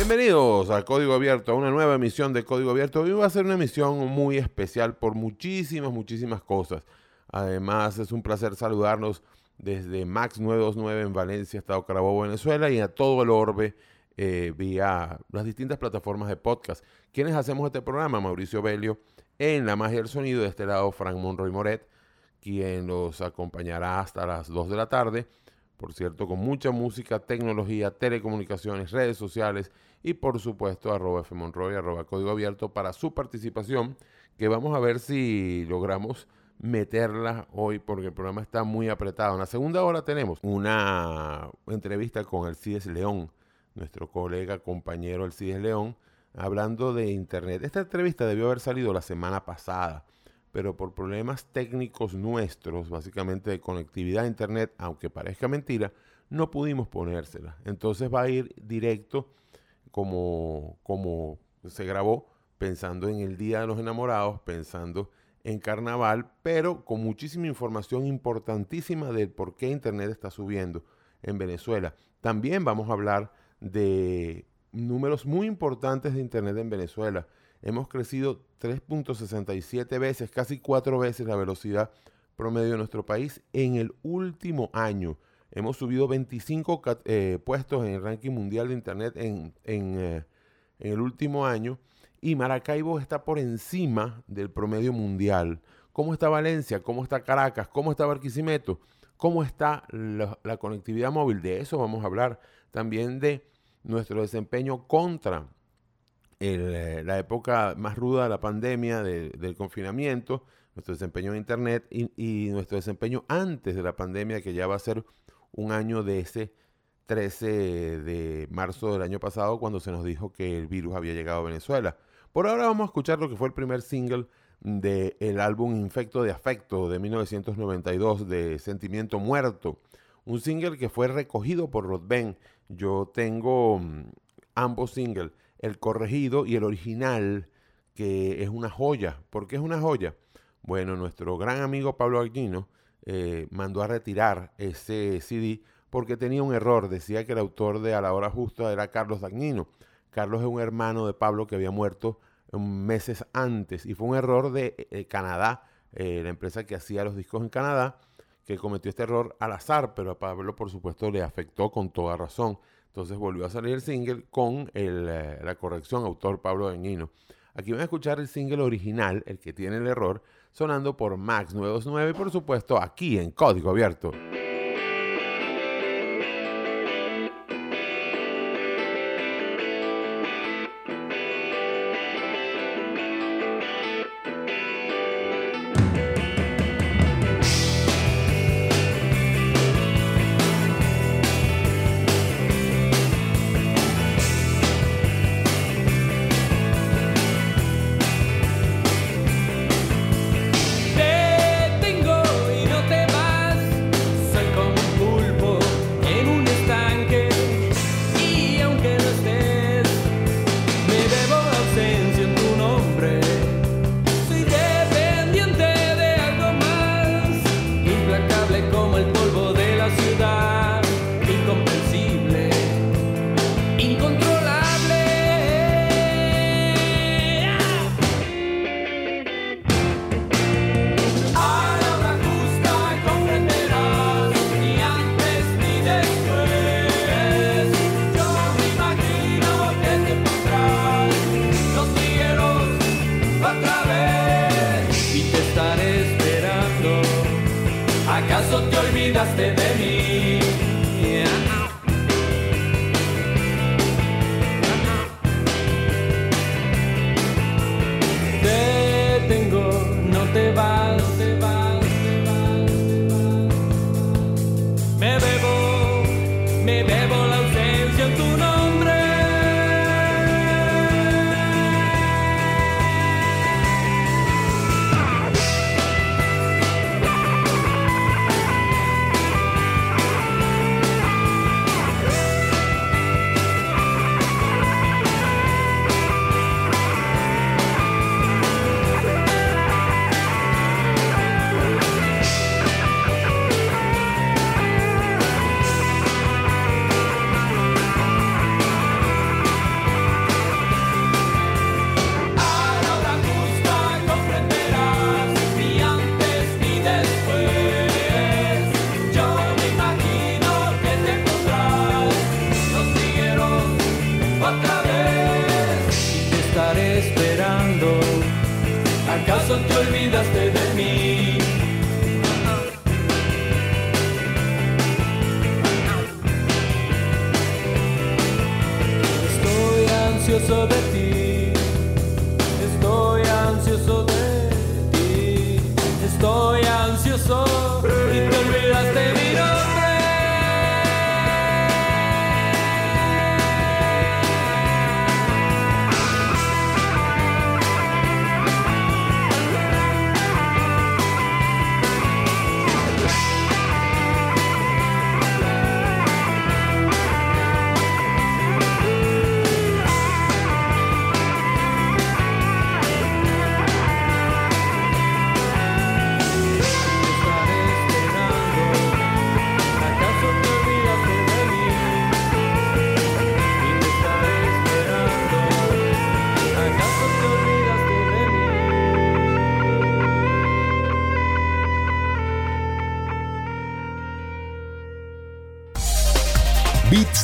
Bienvenidos a Código Abierto, a una nueva emisión de Código Abierto. Hoy va a ser una emisión muy especial por muchísimas, muchísimas cosas. Además, es un placer saludarnos desde Max 929 en Valencia, Estado Carabobo, Venezuela, y a todo el orbe eh, vía las distintas plataformas de podcast. ¿Quiénes hacemos este programa? Mauricio Belio en La Magia del Sonido, de este lado Frank Monroy Moret, quien los acompañará hasta las 2 de la tarde. Por cierto, con mucha música, tecnología, telecomunicaciones, redes sociales y por supuesto arroba fmonroy, arroba código abierto para su participación, que vamos a ver si logramos meterla hoy porque el programa está muy apretado. En la segunda hora tenemos una entrevista con el CIDES León, nuestro colega, compañero el CIDES León, hablando de Internet. Esta entrevista debió haber salido la semana pasada, pero por problemas técnicos nuestros, básicamente de conectividad a Internet, aunque parezca mentira, no pudimos ponérsela. Entonces va a ir directo como, como se grabó, pensando en el Día de los Enamorados, pensando en carnaval, pero con muchísima información importantísima del por qué Internet está subiendo en Venezuela. También vamos a hablar de números muy importantes de Internet en Venezuela. Hemos crecido 3.67 veces, casi cuatro veces la velocidad promedio de nuestro país en el último año. Hemos subido 25 eh, puestos en el ranking mundial de Internet en, eh, en el último año y Maracaibo está por encima del promedio mundial. ¿Cómo está Valencia? ¿Cómo está Caracas? ¿Cómo está Barquisimeto? ¿Cómo está la, conectividad móvil? De eso vamos a hablar. También de nuestro desempeño contra eh, la época más ruda de la pandemia, del confinamiento, nuestro desempeño en Internet y, nuestro desempeño antes de la pandemia, que ya va a ser un año de ese 13 de marzo del año pasado, cuando se nos dijo que el virus había llegado a Venezuela. Por ahora vamos a escuchar lo que fue el primer single del álbum Infecto de Afecto de 1992 de Sentimiento Muerto. Un single que fue recogido por Rodben. Yo tengo mm, ambos singles, el corregido y el original, que es una joya. ¿Por qué es una joya? Bueno, nuestro gran amigo Pablo Aguino eh, mandó a retirar ese CD porque tenía un error. Decía que el autor de A la hora justa era Carlos Dagnino. Carlos es un hermano de Pablo que había muerto meses antes y fue un error de eh, eh, Canadá, la empresa que hacía los discos en Canadá, que cometió este error al azar, pero a Pablo por supuesto le afectó con toda razón. Entonces volvió a salir el single con la corrección, autor Pablo Dañino. Aquí van a escuchar el single original, el que tiene el error, sonando por Max 929 y por supuesto aquí en Código Abierto.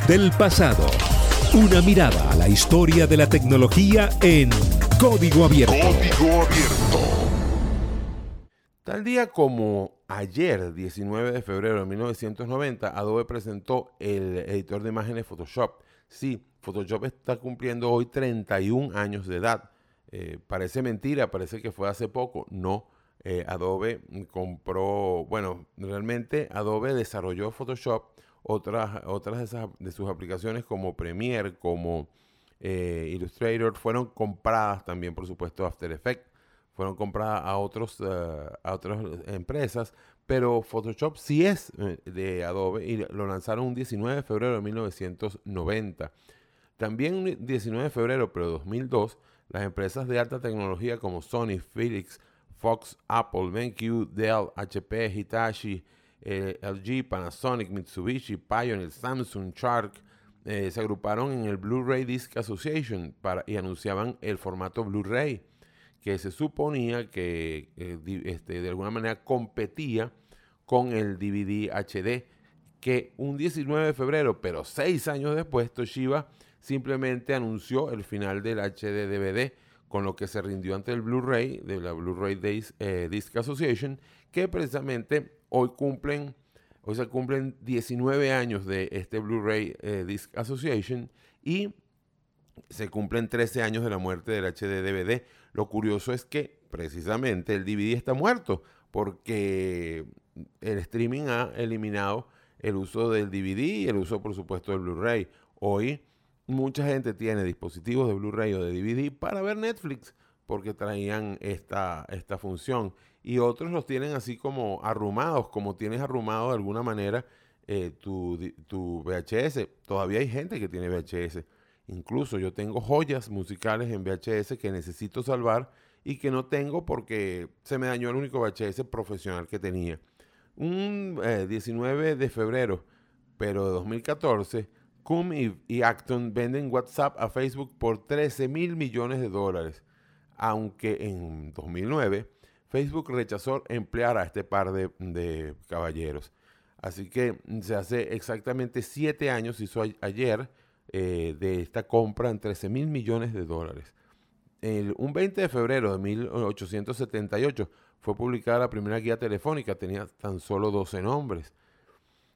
Del pasado. Una mirada a la historia de la tecnología en código abierto. Código abierto. Tal día como ayer, 19 de febrero de 1990, Adobe presentó el editor de imágenes Photoshop. Sí, Photoshop está cumpliendo hoy 31 años de edad. Eh, parece mentira, parece que fue hace poco. No, eh, Adobe compró, bueno, realmente Adobe desarrolló Photoshop. Otras, otras de, esas- de sus aplicaciones como Premiere, como eh, Illustrator, fueron compradas también, por supuesto, After Effects fueron compradas a otros eh, a otras empresas, pero Photoshop sí es eh, de Adobe y lo lanzaron un 19 de febrero de 1990. También un 19 de febrero, pero de 2002, las empresas de alta tecnología como Sony, Philips, Fox, Apple, BenQ, Dell, HP, Hitachi, eh, LG, Panasonic, Mitsubishi, Pioneer, Samsung, Shark, eh, se agruparon en el Blu-ray Disc Association y anunciaban el formato Blu-ray que se suponía que eh, este, de alguna manera competía con el DVD HD, que un 19 de febrero, pero seis años después, Toshiba simplemente anunció el final del HD DVD, con lo que se rindió ante el Blu-ray de la Blu-ray Disc Association, que precisamente hoy cumplen, hoy se cumplen 19 años de este Blu-ray eh, Disc Association y se cumplen 13 años de la muerte del HD DVD. Lo curioso es que precisamente el DVD está muerto porque el streaming ha eliminado el uso del DVD y el uso, por supuesto, del Blu-ray. Hoy mucha gente tiene dispositivos de Blu-ray o de DVD para ver Netflix porque traían esta, esta función y otros los tienen así como arrumados, como tienes arrumado de alguna manera eh, tu, tu VHS. Todavía hay gente que tiene VHS. Incluso yo tengo joyas musicales en VHS que necesito salvar y que no tengo porque se me dañó el único VHS profesional que tenía. Un eh, 19 de febrero, pero de 2014, Cum y, y Acton venden WhatsApp a Facebook por 13 mil millones de dólares, aunque en 2009 Facebook rechazó emplear a este par de, caballeros. Así que mm, se hace exactamente siete años, hizo ayer, eh, de esta compra en 13 mil millones de dólares. El- un 20 de febrero de 1878 fue publicada la primera guía telefónica, tenía tan solo 12 nombres.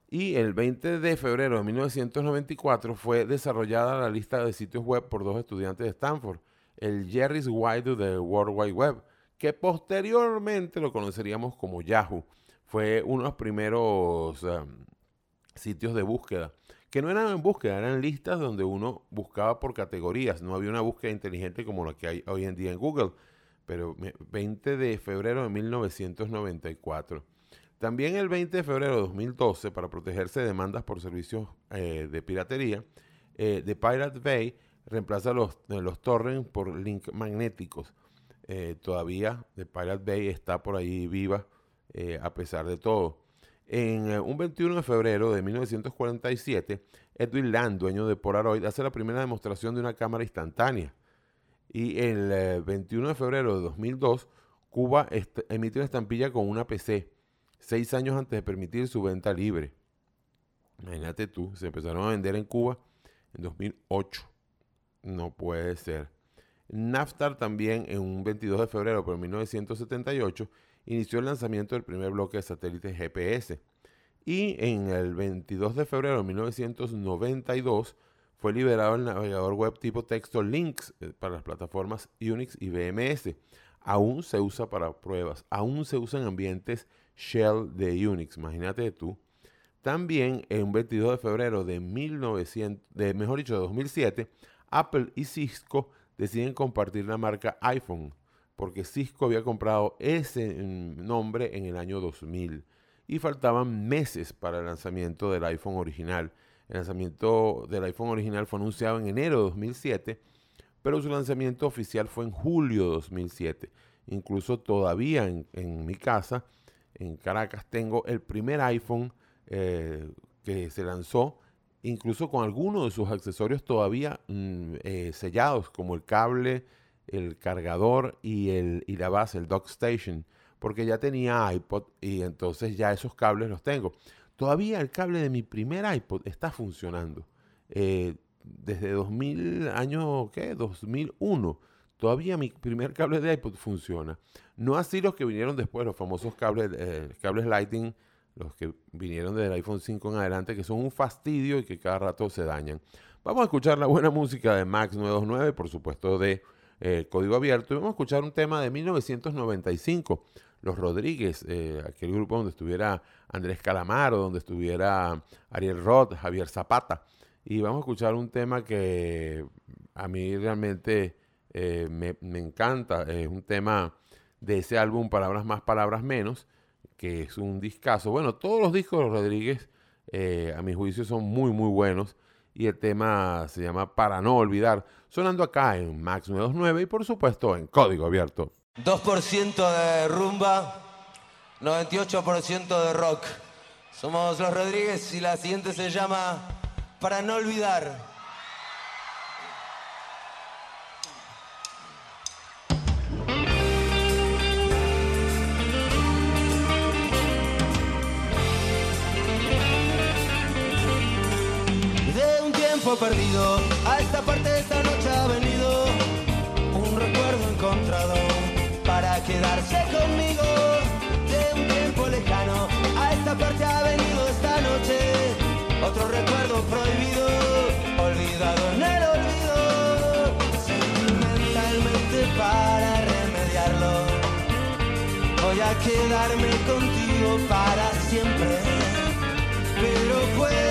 Y el 20 de febrero de 1994 fue desarrollada la lista de sitios web por dos estudiantes de Stanford, el Jerry's Wide de World Wide Web, que posteriormente lo conoceríamos como Yahoo. Fue uno de los primeros em, sitios de búsqueda, que no eran en búsqueda, eran listas donde uno buscaba por categorías. No había una búsqueda inteligente como la que hay hoy en día en Google. Pero me- 20 de febrero de 1994. También el 20 de febrero de 2012, para protegerse de demandas por servicios eh, de piratería, eh, The Pirate Bay reemplaza los, eh, los torrents por link magnéticos. Eh, todavía The Pirate Bay está por ahí viva eh, a pesar de todo. En eh, un 21 de febrero de 1947, Edwin Land, dueño de Polaroid, hace la primera demostración de una cámara instantánea. Y el eh, 21 de febrero de 2002, Cuba emite una estampilla con una PC, seis años antes de permitir su venta libre. Imagínate tú, se empezaron a vender en Cuba en 2008. No puede ser. Naftar también en un 22 de febrero de 1978 inició el lanzamiento del primer bloque de satélites GPS. Y en el 22 de febrero de 1992 fue liberado el navegador web tipo texto Links eh, para las plataformas Unix y BMS. Aún se usa para pruebas, aún se usa en ambientes shell de Unix, imagínate tú. También en 22 de febrero de 1900, de, mejor dicho, de 2007, Apple y Cisco deciden compartir la marca iPhone, porque Cisco había comprado ese mm, nombre en el año 2000 y faltaban meses para el lanzamiento del iPhone original. El lanzamiento del iPhone original fue anunciado en enero de 2007, pero su lanzamiento oficial fue en julio de 2007. Incluso todavía en, mi casa, en Caracas, tengo el primer iPhone eh, que se lanzó, incluso con algunos de sus accesorios todavía mm, eh, sellados, como el cable, el cargador y, el, y la base, el dock station, porque ya tenía iPod y entonces ya esos cables los tengo. Todavía el cable de mi primer iPod está funcionando. Eh, desde 2000, año, ¿qué? 2001. Todavía mi primer cable de iPod funciona. No así los que vinieron después, los famosos cables, eh, cables Lightning, los que vinieron desde el iPhone 5 en adelante, que son un fastidio y que cada rato se dañan. Vamos a escuchar la buena música de Max 929, por supuesto de eh, Código Abierto, y vamos a escuchar un tema de 1995, Los Rodríguez, eh, aquel grupo donde estuviera Andrés Calamaro, donde estuviera Ariel Roth, Javier Zapata. Y vamos a escuchar un tema que a mí realmente eh, me, encanta. Es un tema de ese álbum Palabras Más, Palabras Menos, que es un discazo. Bueno, todos los discos de Rodríguez, eh, a mi juicio, son muy, muy buenos. Y el tema se llama Para no olvidar, sonando acá en Max 929 y por supuesto en Código Abierto. 2% de rumba, 98% de rock. Somos los Rodríguez y la siguiente se llama Para no olvidar. Perdido, a esta parte esta noche ha venido un recuerdo encontrado para quedarse conmigo. De un tiempo lejano, a esta parte ha venido esta noche otro recuerdo prohibido, olvidado en el olvido, sentimentalmente para remediarlo. Voy a quedarme contigo para siempre, pero puede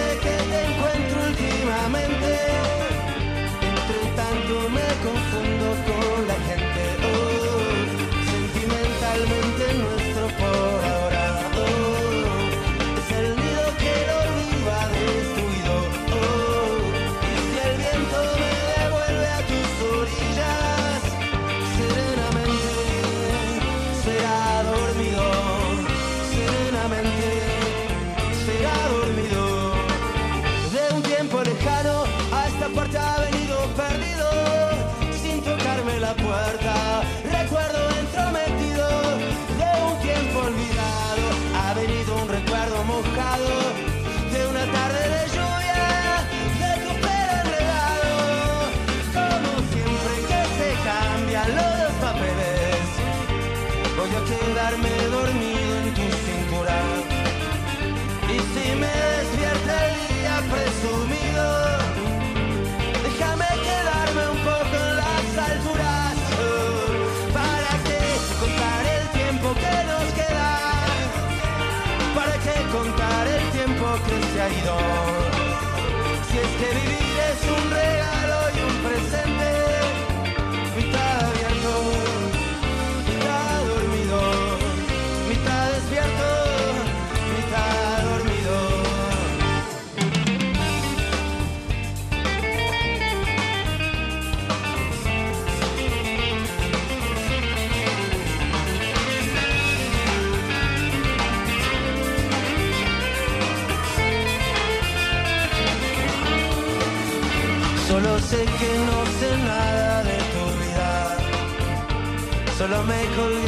Solo me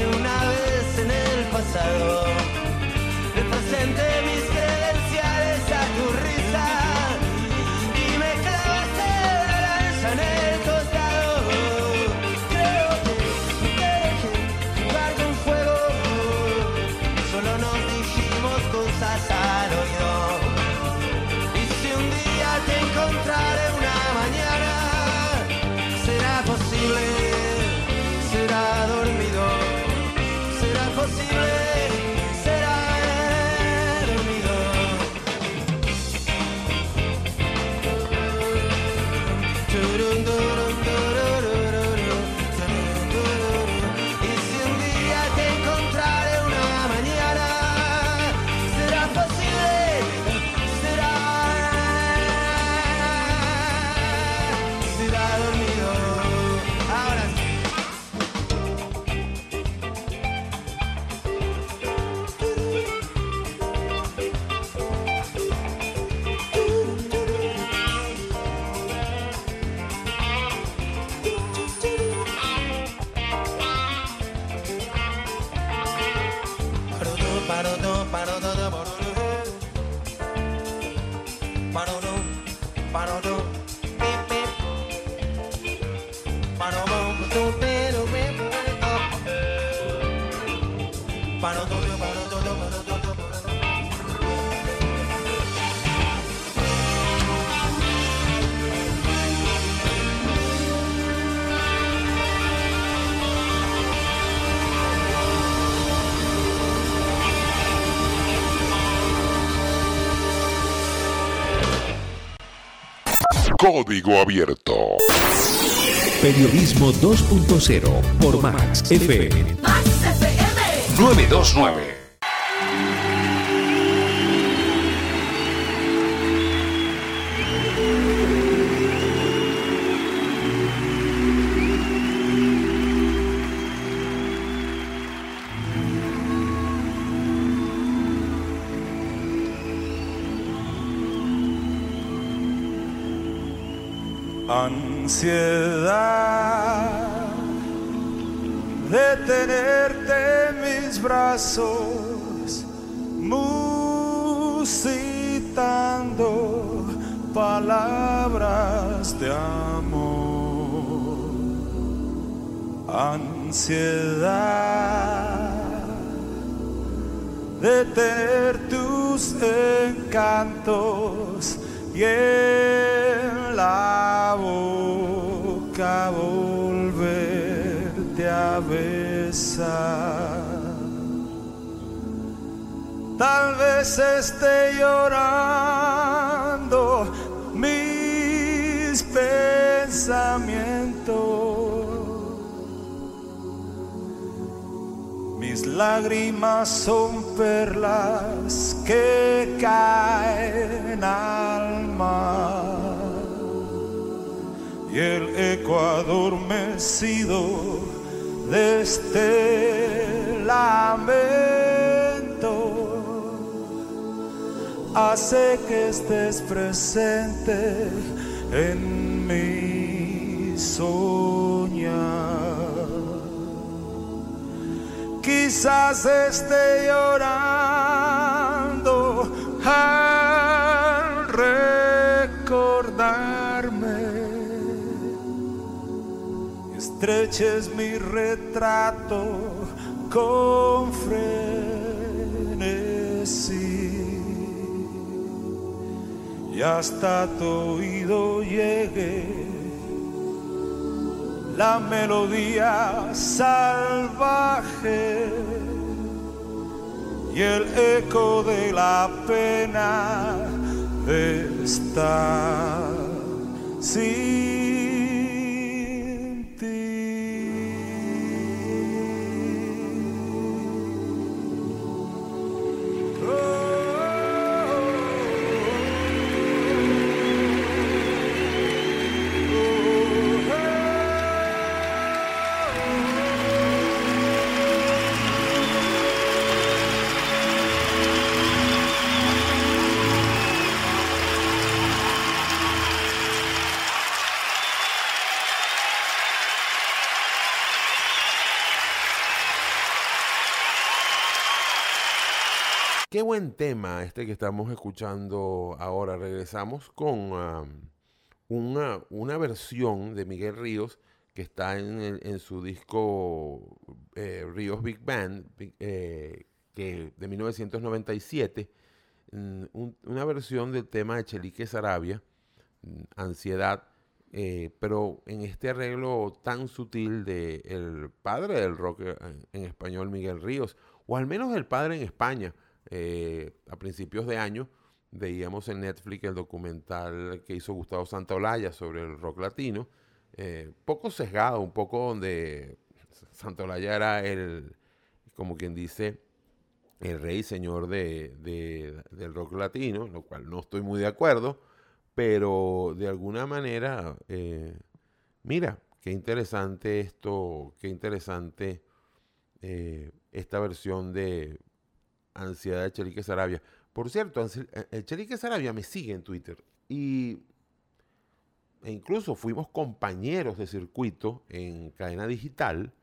ba-da-da-da-da Código Abierto. Periodismo 2.0 por Max FM 929. Ansiedad de tenerte en mis brazos, musitando palabras de amor. Ansiedad de tener tus encantos y en la Tal vez esté llorando mis pensamientos. Mis lágrimas son perlas que caen al mar. Y el eco adormecido de este lamento hace que estés presente en mi soñar. Quizás esté llorando Estreches mi retrato con frenesí. Y hasta tu oído llegue la melodía salvaje y el eco de la pena de estar Buen tema este que estamos escuchando ahora. Regresamos con una, una versión de Miguel Ríos que está en, en su disco eh, Ríos Big Band eh, que, de 1997. mm, un- una versión del tema de Chelique Sarabia, mm, Ansiedad, eh, pero en este arreglo tan sutil de el padre del rock en español, Miguel Ríos, o al menos el padre en España. Eh, a principios de año veíamos en Netflix el documental que hizo Gustavo Santaolalla sobre el rock latino, eh, poco sesgado, un poco donde Santaolalla era el, como quien dice, el rey señor de- del rock latino, lo cual no estoy muy de acuerdo, pero de alguna manera, eh, mira, qué interesante esto, qué interesante eh, esta versión de Ansiedad de Chelique Sarabia. Por cierto, eh, eh, Chelique Sarabia me sigue en Twitter y e incluso fuimos compañeros de circuito en cadena digital.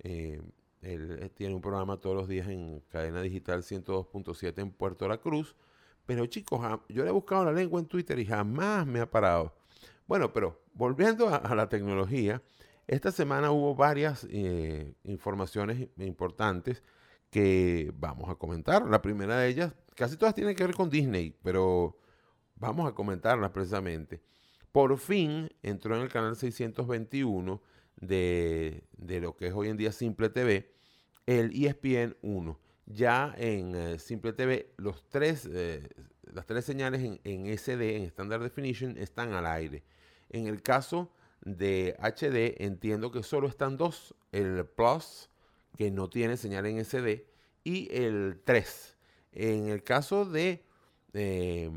Eh, él tiene un programa todos los días en cadena digital 102.7 en Puerto La Cruz. Pero chicos, yo le he buscado la lengua en Twitter y jamás me ha parado. Bueno, pero volviendo a, la tecnología, esta semana hubo varias informaciones importantes que vamos a comentar. La primera de ellas, casi todas tienen que ver con Disney, pero vamos a comentarlas precisamente. Por fin entró en el canal 621 de, de lo que es hoy en día Simple TV, el ESPN 1. Ya en eh, Simple TV, los tres, eh, las tres señales en, en SD, en Standard Definition, están al aire. En el caso de HD, entiendo que solo están dos, el Plus, que no tiene señal en SD, y el 3. En el caso de, eh,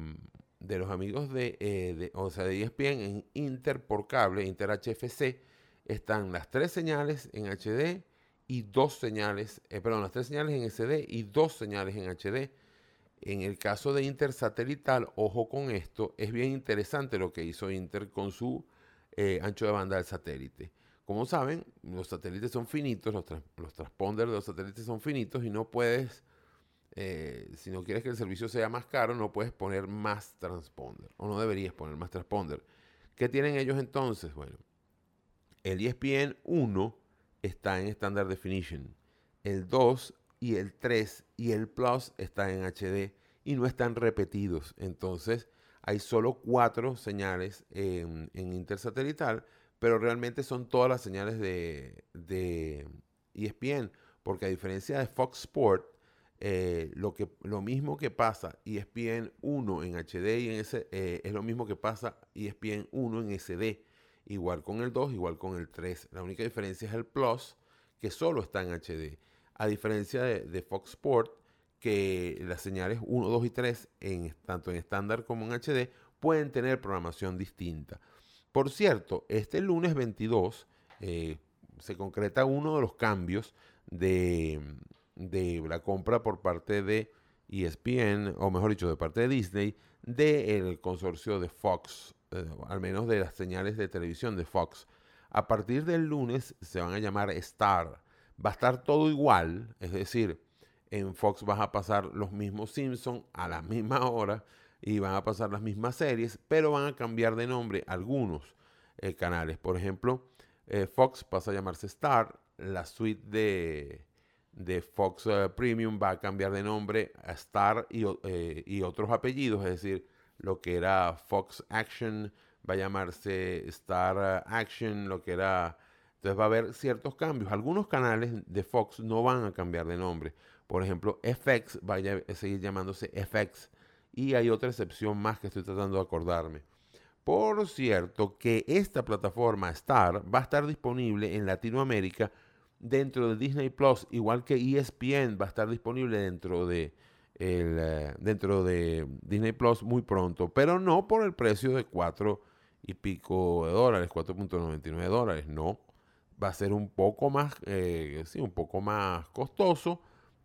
de los amigos de, eh, de- o sea, de ESPN en Inter por cable, Inter HFC, están las tres señales en HD y dos señales, eh, perdón, las tres señales en SD y dos señales en HD. En el caso de Inter satelital, ojo con esto, es bien interesante lo que hizo Inter con su eh, ancho de banda del satélite. Como saben, los satélites son finitos, los, transponders de los satélites son finitos y no puedes, eh, si no quieres que el servicio sea más caro, no puedes poner más transponder o no deberías poner más transponder. ¿Qué tienen ellos entonces? Bueno, el ESPN 1 está en Standard Definition, el 2 y el 3 y el Plus está en HD y no están repetidos. Entonces hay solo cuatro señales en, en intersatelital, pero realmente son todas las señales de, ESPN, porque a diferencia de Fox Sport, eh, lo, mismo que pasa E ESPN 1 en HD eh, es lo mismo que pasa E ESPN 1 en SD. Igual con el 2, igual con el 3. La única diferencia es el Plus, que solo está en HD. A diferencia de, de Fox Sport, que las señales 1, 2 y 3, en, tanto en estándar como en HD, pueden tener programación distinta. Por cierto, este lunes 22 eh, se concreta uno de los cambios de, la compra por parte de ESPN, o mejor dicho, de parte de Disney, del consorcio de Fox, eh, al menos de las señales de televisión de Fox. A partir del lunes se van a llamar Star. Va a estar todo igual, es decir, en Fox vas a pasar los mismos Simpsons a la misma hora y van a pasar las mismas series, pero van a cambiar de nombre algunos eh, canales. Por ejemplo, eh, Fox pasa a llamarse Star, la suite de, de Fox eh, Premium va a cambiar de nombre a Star y, y otros apellidos, es decir, lo que era Fox Action va a llamarse Star Action, lo que era... Entonces va a haber ciertos cambios. Algunos canales de Fox no van a cambiar de nombre. Por ejemplo, FX va a seguir llamándose FX. Y hay otra excepción más que estoy tratando de acordarme. Por cierto, que esta plataforma Star va a estar disponible en Latinoamérica dentro de Disney Plus, igual que ESPN va a estar disponible dentro de, el, eh, dentro de Disney Plus muy pronto, pero no por el precio de 4 y pico de dólares, 4.99 dólares, no. Va a ser un poco más, eh, sí, un poco más costoso,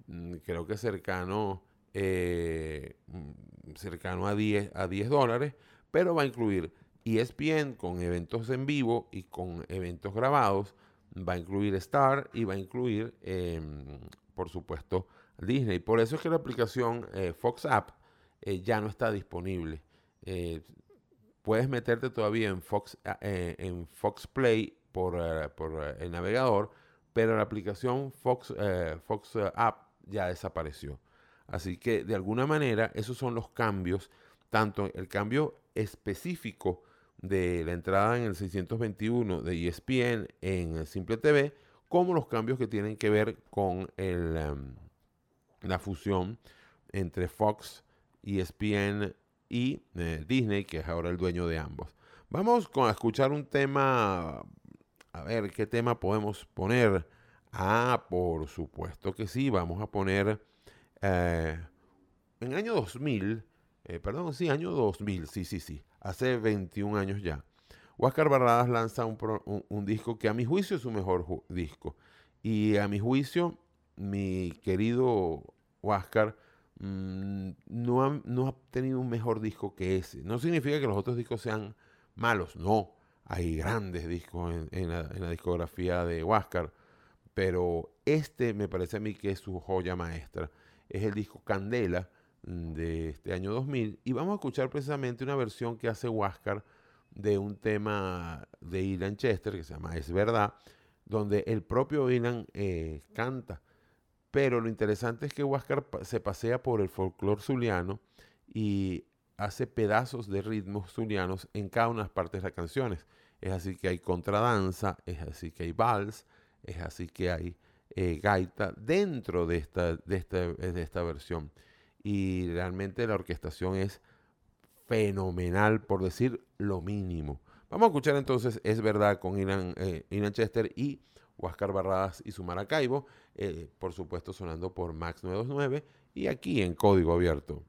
mm, creo que cercano, eh, mm, cercano a 10, a 10 dólares, pero va a incluir ESPN con eventos en vivo y con eventos grabados, va a incluir Star y va a incluir, em, por supuesto, Disney. Por eso es que la aplicación eh, Fox App eh, ya no está disponible. Puedes meterte todavía en Fox, en Fox Play por, por, el navegador, pero la aplicación Fox, Fox App ya desapareció. Así que de alguna manera esos son los cambios, tanto el cambio específico de la entrada en el 621 de ESPN en Simple TV, como los cambios que tienen que ver con el, em, la fusión entre Fox, ESPN y eh, Disney, que es ahora el dueño de ambos. Vamos a escuchar un tema, a ver qué tema podemos poner. Ah, por supuesto que sí, vamos a poner eh, en año 2000, eh, perdón, sí, año 2000, sí, sí, sí, hace 21 años ya. Huáscar Barradas lanza un, disco que a mi juicio es su mejor disco. Y a mi juicio, mi querido Huáscar mm, no, ha, no ha tenido un mejor disco que ese. No significa que los otros discos sean malos, no. Hay grandes discos en, en la, en la discografía de Huáscar, pero este me parece a mí que es su joya maestra. Es el disco Candela mm, de este año 2000 y vamos a escuchar precisamente una versión que hace Huáscar de un tema de Ilan Chester que se llama Es Verdad, donde el propio Ilan eh, canta. Pero lo interesante es que Huáscar se pasea por el folclore zuliano y hace pedazos de ritmos zulianos en cada una de las partes de las canciones. Es así que hay contradanza, es así que hay vals, es así que hay eh, gaita dentro de esta, de, esta, de esta versión. Y realmente la orquestación es fenomenal, por decir lo mínimo. Vamos a escuchar entonces Es Verdad con Ilan, eh, Chester y Huáscar Barradas y su Maracaibo, eh, por supuesto sonando por Max 929 y aquí en Código Abierto.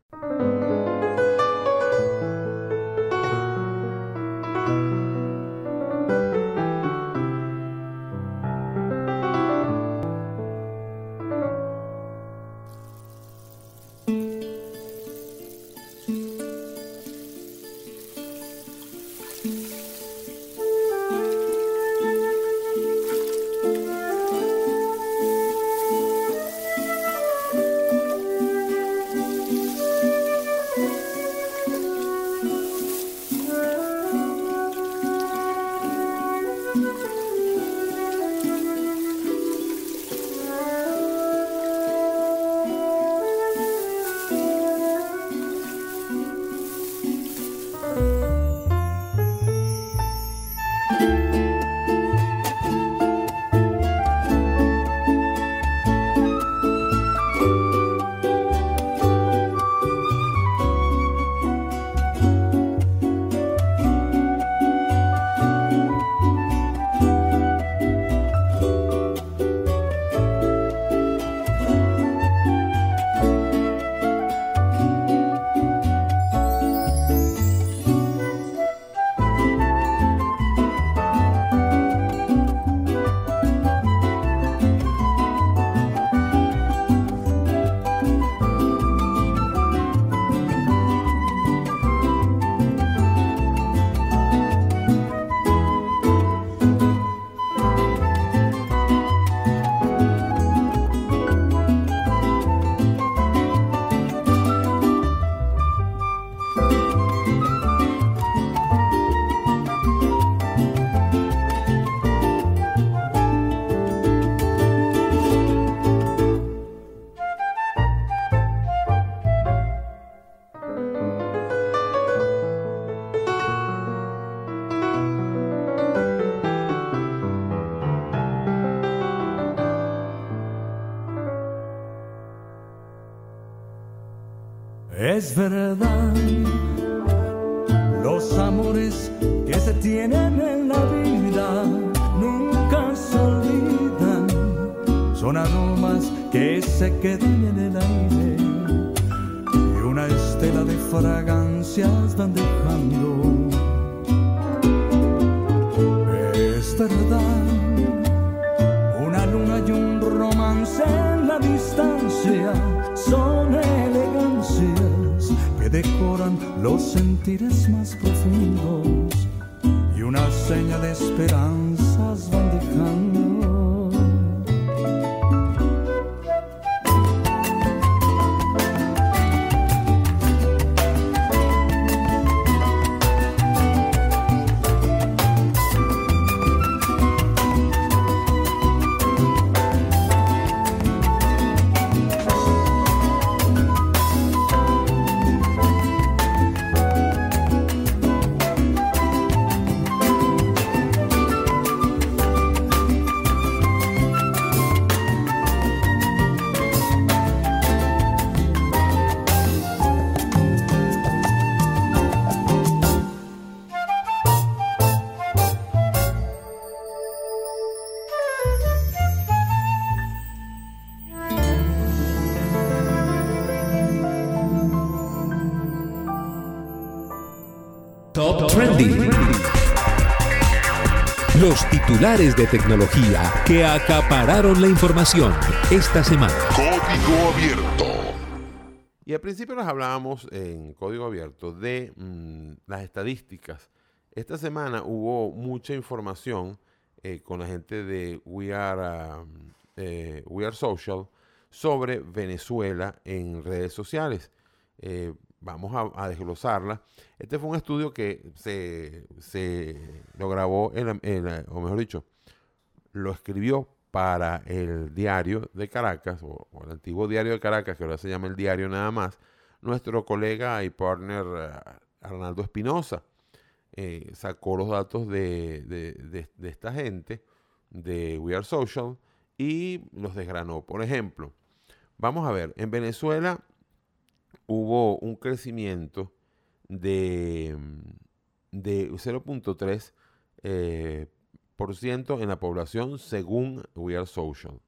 Más profundos y una seña de esperanzas van dejando. Titulares de tecnología que acapararon la información esta semana. Código Abierto. Y al principio nos hablábamos en código abierto de mm, las estadísticas. Esta semana hubo mucha información eh, con la gente de We Are, eh, We Are Social sobre Venezuela en redes sociales. Eh, vamos a, desglosarla. Este fue un estudio que se, se lo grabó, o mejor dicho, lo escribió para el diario de Caracas, o, el antiguo diario de Caracas, que ahora se llama el diario nada más, nuestro colega y partner uh, Arnaldo Espinosa. Eh, sacó los datos de, de, de, de, esta gente, de We Are Social, y los desgranó. Por ejemplo, vamos a ver, en Venezuela hubo un crecimiento de, de 0.3 eh, por ciento en la población según We Are Social.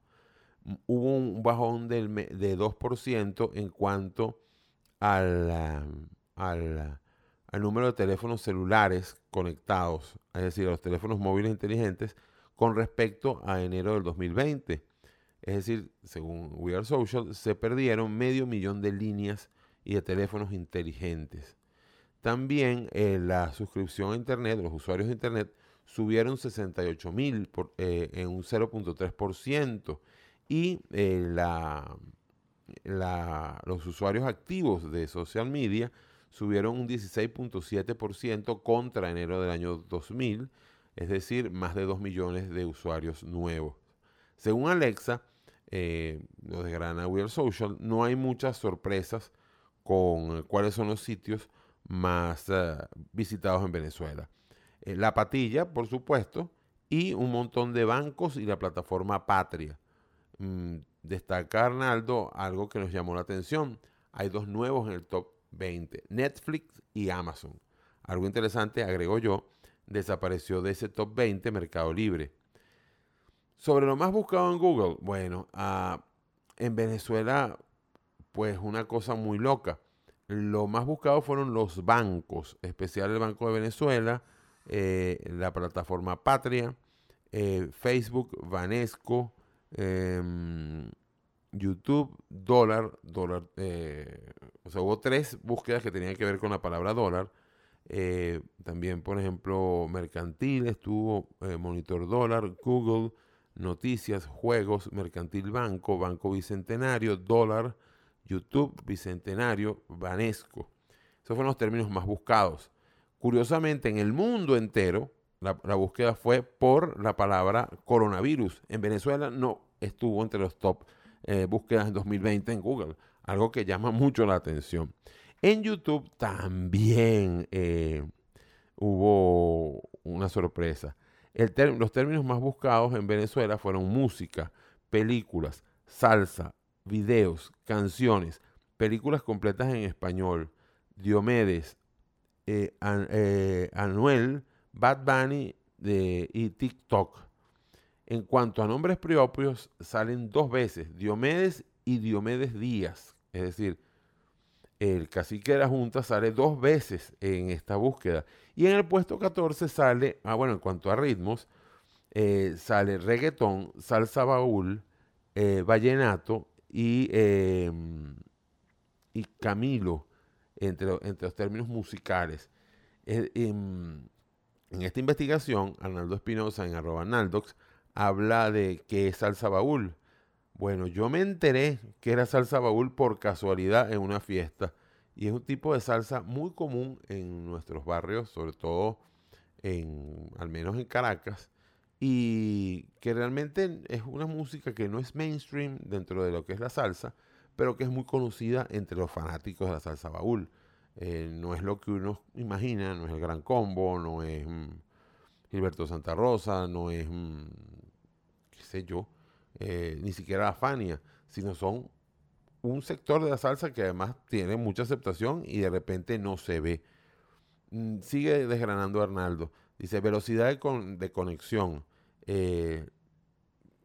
Hubo un bajón del, de 2% en cuanto al, al, número de teléfonos celulares conectados, es decir, los teléfonos móviles inteligentes, con respecto a enero del 2020. Es decir, según We Are Social, se perdieron medio millón de líneas y de teléfonos inteligentes. También eh, la suscripción a Internet, los usuarios de Internet, subieron 68 mil eh, en un 0.3% y eh, la, los usuarios activos de social media subieron un 16.7% contra enero del año 2000, es decir, más de 2 millones de usuarios nuevos. Según Alexa, eh, los de Grana We Social, no hay muchas sorpresas con cuáles son los sitios más uh, visitados en Venezuela. Eh, la Patilla, por supuesto, y un montón de bancos y la plataforma Patria. Mm, destaca Arnaldo algo que nos llamó la atención. Hay dos nuevos en el top 20, Netflix y Amazon. Algo interesante, agrego yo, desapareció de ese top 20 Mercado Libre. Sobre lo más buscado en Google, bueno, uh, en Venezuela pues una cosa muy loca. Lo más buscado fueron los bancos, especial el Banco de Venezuela, eh, la plataforma Patria, eh, Facebook, Vanesco, eh, YouTube, dólar, dólar. Eh, o sea, hubo tres búsquedas que tenían que ver con la palabra dólar. También, por ejemplo, mercantil, estuvo Monitor Dólar, Google, Noticias, Juegos, Mercantil Banco, Banco Bicentenario, Dólar, YouTube, Bicentenario, Banesco. Esos fueron los términos más buscados. Curiosamente, en el mundo entero, la, búsqueda fue por la palabra coronavirus. En Venezuela no estuvo entre los top eh, búsquedas en 2020 en Google, algo que llama mucho la atención. En YouTube también eh, hubo una sorpresa. Los términos más buscados en Venezuela fueron música, películas, salsa, videos, canciones, películas completas en español, Diomedes, eh, eh, Anuel, Bad Bunny de, y TikTok. En cuanto a nombres propios, salen dos veces, Diomedes y Diomedes Díaz. Es decir, el cacique de la Junta sale dos veces en esta búsqueda. Y en el puesto 14 sale, ah bueno, en cuanto a ritmos, eh, sale reggaetón, salsa baúl, vallenato y, eh, y Camilo, entre, entre, los términos musicales. En, en, esta investigación, Arnaldo Espinosa en arroba Naldox habla de qué es salsa baúl. Bueno, yo me enteré que era salsa baúl por casualidad en una fiesta. Y es un tipo de salsa muy común en nuestros barrios, sobre todo en, al menos en Caracas, y que realmente es una música que no es mainstream dentro de lo que es la salsa, pero que es muy conocida entre los fanáticos de la salsa baúl. Eh, no es lo que uno imagina, no es el gran combo, no es mm, Gilberto Santa Rosa, no es, mm, qué sé yo, eh, ni siquiera la Fania, sino son un sector de la salsa que además tiene mucha aceptación y de repente no se ve. Mm, sigue desgranando Arnaldo. Dice velocidad de, con, de conexión. Eh,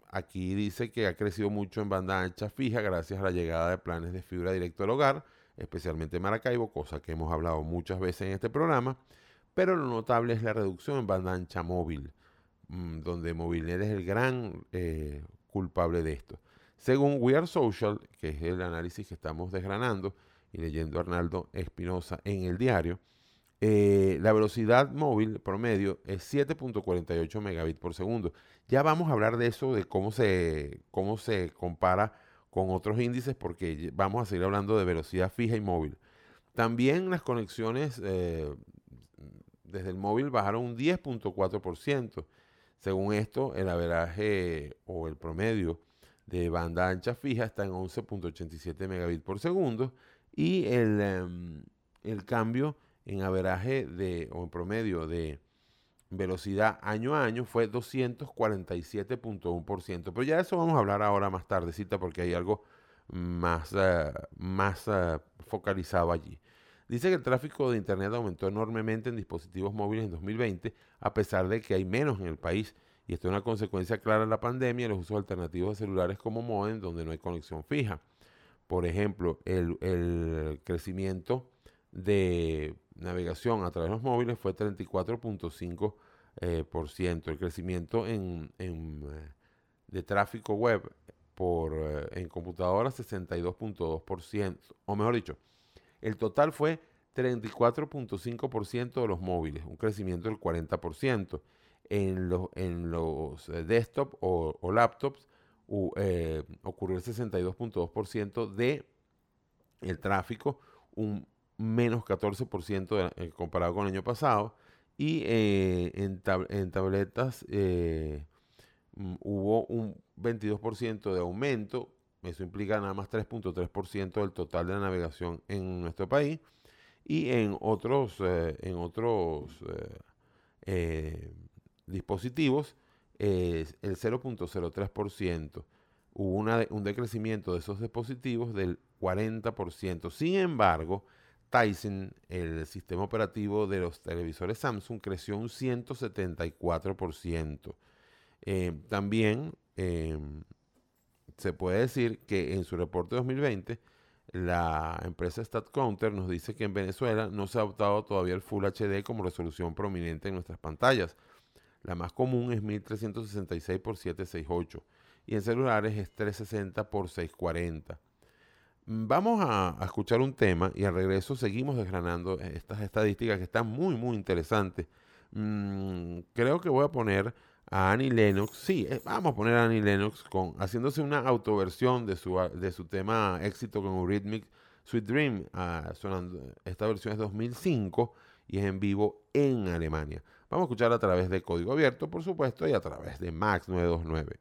aquí dice que ha crecido mucho en banda ancha fija gracias a la llegada de planes de fibra directo al hogar, especialmente en Maracaibo, cosa que hemos hablado muchas veces en este programa. Pero lo notable es la reducción en banda ancha móvil, mmm, donde Movilnet es el gran eh, culpable de esto. Según We Are Social, que es el análisis que estamos desgranando y leyendo Arnaldo Espinosa en el diario, eh, la velocidad móvil promedio es 7.48 megabits por segundo. Ya vamos a hablar de eso, de cómo se, cómo se compara con otros índices, porque vamos a seguir hablando de velocidad fija y móvil. también las conexiones eh, desde el móvil bajaron un 10.4%. Según esto, el averaje o el promedio de banda ancha fija está en 11.87 megabits por segundo y el, em, el cambio en averaje de, o en promedio de velocidad año a año fue 247.1%. Pero ya de eso vamos a hablar ahora más tardecita porque hay algo más, eh, más eh, focalizado allí. Dice que el tráfico de Internet aumentó enormemente en dispositivos móviles en 2020, a pesar de que hay menos en el país. Y esto es una consecuencia clara de la pandemia y los usos alternativos de celulares como modem, donde no hay conexión fija. Por ejemplo, el, el crecimiento de navegación a través de los móviles fue 34.5%. Eh, el crecimiento en, en, eh, de tráfico web por, eh, en computadoras 62.2%. O mejor dicho, el total fue 34.5% de los móviles, un crecimiento del 40%. En los, en los desktop o, o laptops ocurrió el 62.2% de el tráfico, un menos 14% comparado con el año pasado. Y eh, en, en, tabletas eh, mm, hubo un 22% de aumento. Eso implica nada más 3.3% del total de la navegación en nuestro país. Y en otros, eh, en otros dispositivos, el 0.03%. Hubo una, un decrecimiento de esos dispositivos del 40%. Sin embargo, Tyson, el sistema operativo de los televisores Samsung, creció un 174%. Eh, también em, se puede decir que en su reporte 2020, la empresa StatCounter nos dice que en Venezuela no se ha adoptado todavía el Full HD como resolución prominente en nuestras pantallas. La más común es 1366 x 768 y en celulares es 360 x 640. Vamos a, escuchar un tema y al regreso seguimos desgranando estas estadísticas que están muy, muy interesantes. Mm, creo que voy a poner a Annie Lennox. Sí, eh, vamos a poner a Annie Lennox con, haciéndose una autoversión de su, de su tema éxito con Eurythmic Sweet Dream. Ah, sonando, esta versión es 2005 y es en vivo en Alemania. Vamos a escuchar a través de Código Abierto, por supuesto, y a través de Max 929.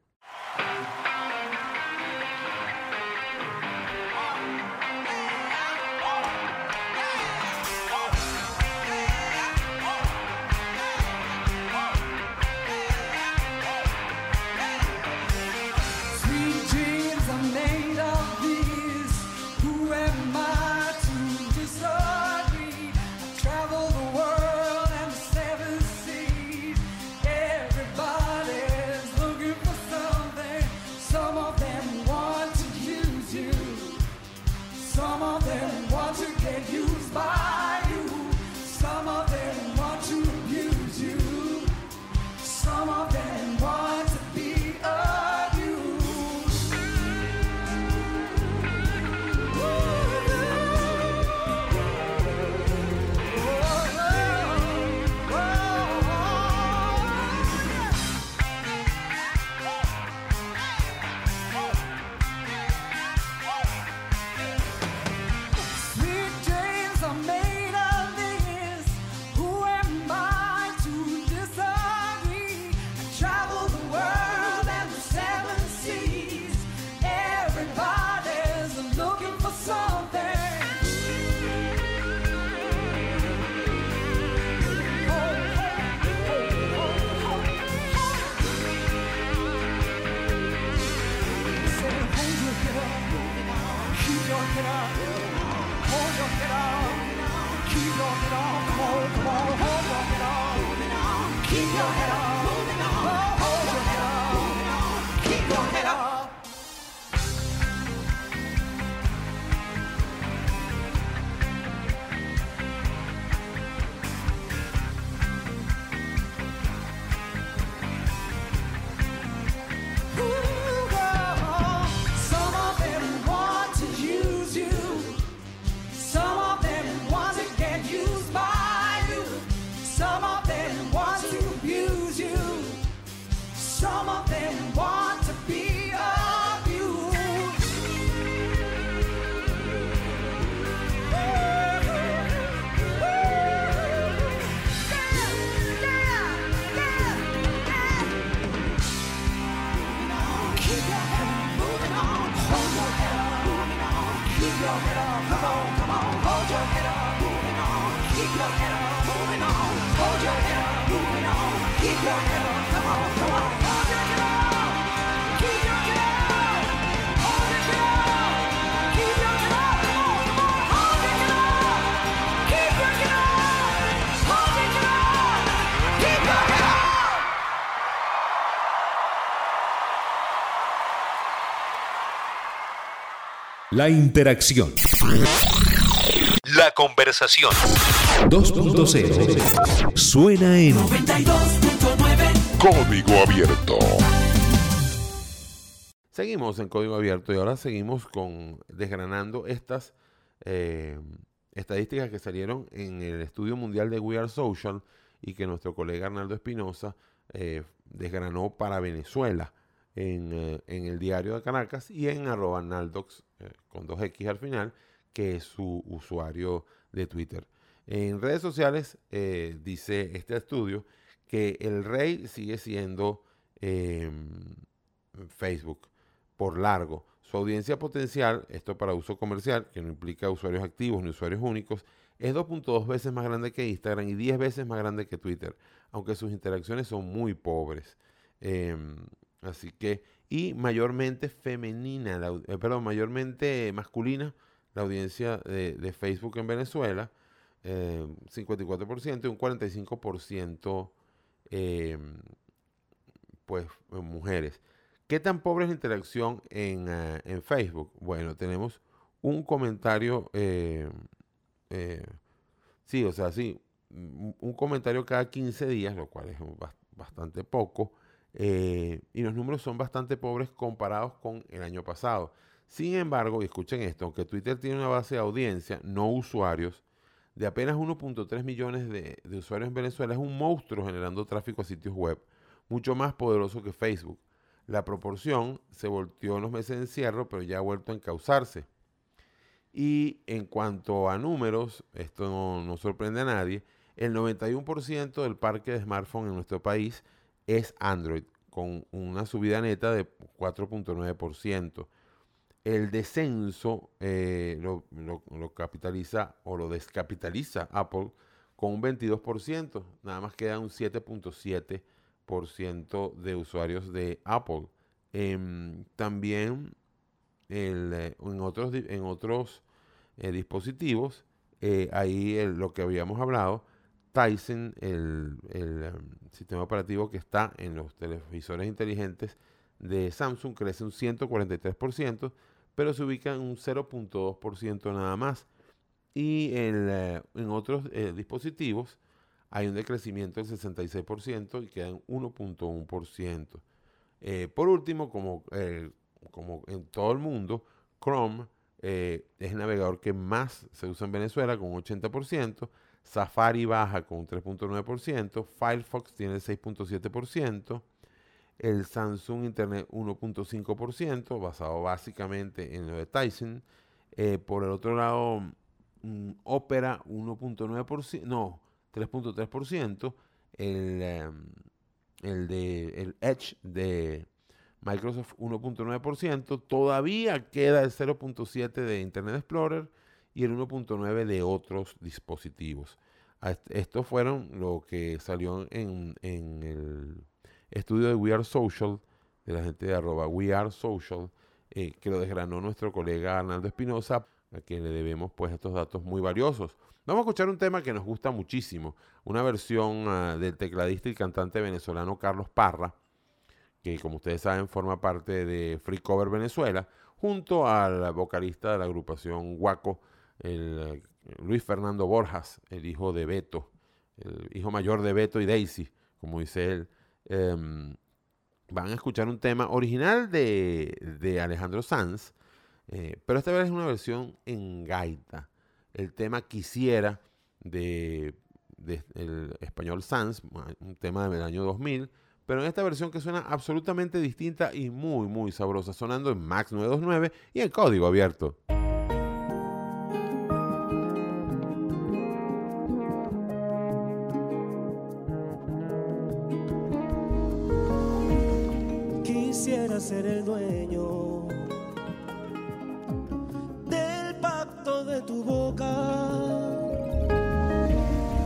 La interacción. La conversación. 2.0. Suena en Código Abierto. Seguimos en código abierto y ahora seguimos con desgranando estas eh, estadísticas que salieron en el estudio mundial de We Are Social y que nuestro colega Arnaldo Espinosa eh, desgranó para Venezuela en, eh, en el diario de Caracas y en arroba Naldox eh, con 2X al final, que es su usuario de Twitter. En redes sociales eh, dice este estudio que el rey sigue siendo em, Facebook por largo. Su audiencia potencial, esto para uso comercial, que no implica usuarios activos ni usuarios únicos, es 2.2 veces más grande que Instagram y 10 veces más grande que Twitter, aunque sus interacciones son muy pobres. Em, así que, y mayormente femenina, la eh, perdón, mayormente masculina, la audiencia de, Facebook en Venezuela, eh, 54% y un 45% eh, pues eh, mujeres. ¿Qué tan pobre es la interacción en, eh, en Facebook? Bueno, tenemos un comentario, eh, eh, sí, o sea, sí, un comentario cada 15 días, lo cual es bas- bastante poco, eh, y los números son bastante pobres comparados con el año pasado. Sin embargo, y escuchen esto, aunque Twitter tiene una base de audiencia, no usuarios, de apenas 1.3 millones de, usuarios en Venezuela, es un monstruo generando tráfico a sitios web, mucho más poderoso que Facebook. La proporción se volteó en los meses de encierro, pero ya ha vuelto a encauzarse. Y en cuanto a números, esto no sorprende a nadie, el 91% del parque de smartphones en nuestro país es Android, con una subida neta de 4.9%. El descenso eh, lo, lo- capitaliza o lo descapitaliza Apple con un 22%, nada más queda un 7.7% de usuarios de Apple. Em, también eh, en otros, en otros eh, dispositivos, ahí lo que habíamos hablado, Tyson, el, el, em, sistema operativo que está en los televisores inteligentes de Samsung, crece un 143%, pero se ubica en un 0.2% nada más. Y en, eh, en otros eh, dispositivos hay un decrecimiento del 66% y queda en 1.1%. Eh, por último, como, eh, como en todo el mundo, Chrome es el navegador que más se usa en Venezuela con un 80%, Safari baja con un 3.9%, Firefox tiene el 6.7%, el Samsung Internet 1.5%, basado básicamente en lo de Tyson. Eh, por el otro lado, mm, Opera 1.9%, no, 3.3%, el, em, el Edge de Microsoft 1.9%, todavía queda el 0.7% de Internet Explorer y el 1.9% de otros dispositivos. Estos fueron lo que salió en, en el estudio de We Are Social, de la gente de arroba We Are Social, eh, que lo desgranó nuestro colega Arnaldo Espinosa, a quien le debemos pues estos datos muy valiosos. Vamos a escuchar un tema que nos gusta muchísimo, una versión ah, del tecladista y cantante venezolano Carlos Parra, que como ustedes saben forma parte de Free Cover Venezuela, junto al vocalista de la agrupación Guaco, el eh, Luis Fernando Borjas, el hijo de Beto, el hijo mayor de Beto y Daisy, como dice él. Em, van a escuchar un tema original de, de Alejandro Sanz, eh, pero esta vez es una versión en gaita. El tema Quisiera de, el español Sanz, un tema del año 2000, pero en esta versión que suena absolutamente distinta y muy, muy sabrosa, sonando en Max 929 y en código abierto. Ser el dueño del pacto de tu boca.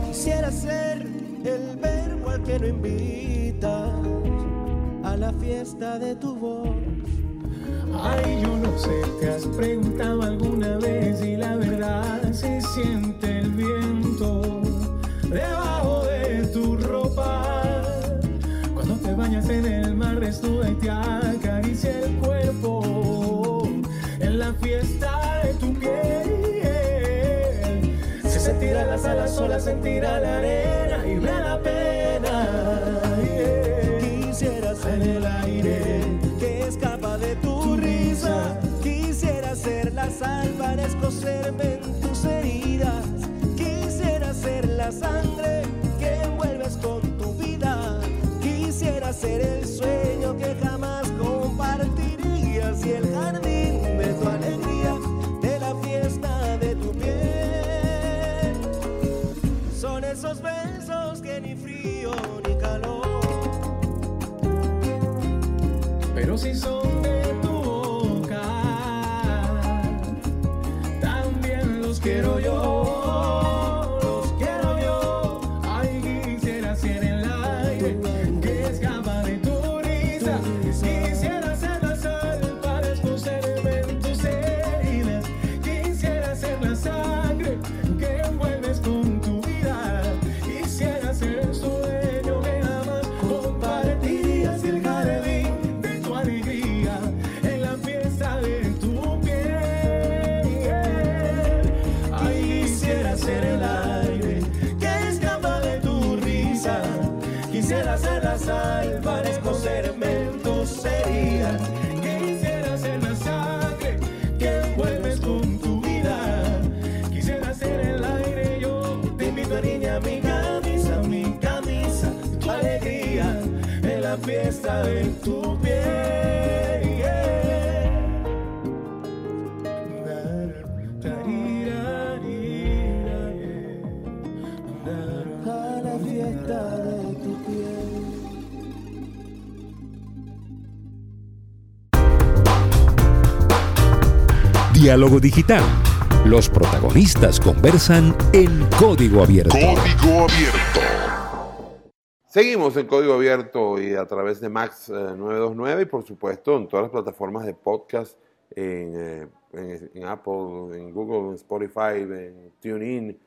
Quisiera ser el verbo al que no invitas a la fiesta de tu voz. Ay, yo no sé, te has preguntado alguna vez y la verdad se siente las solas, sentirá la arena y me da pena. Quisiera ser el aire que escapa de tu risa. Quisiera ser la sal para escocerme en tus heridas. Quisiera ser la sangre que envuelves con tu vida. Quisiera ser el sueño que jamás quiero yo, Diálogo digital. Los protagonistas conversan en código abierto. Código abierto. Seguimos en código abierto y a través de Max eh, 929 y por supuesto en todas las plataformas de podcast, en, eh, en- en Apple, en Google, en Spotify, en TuneIn.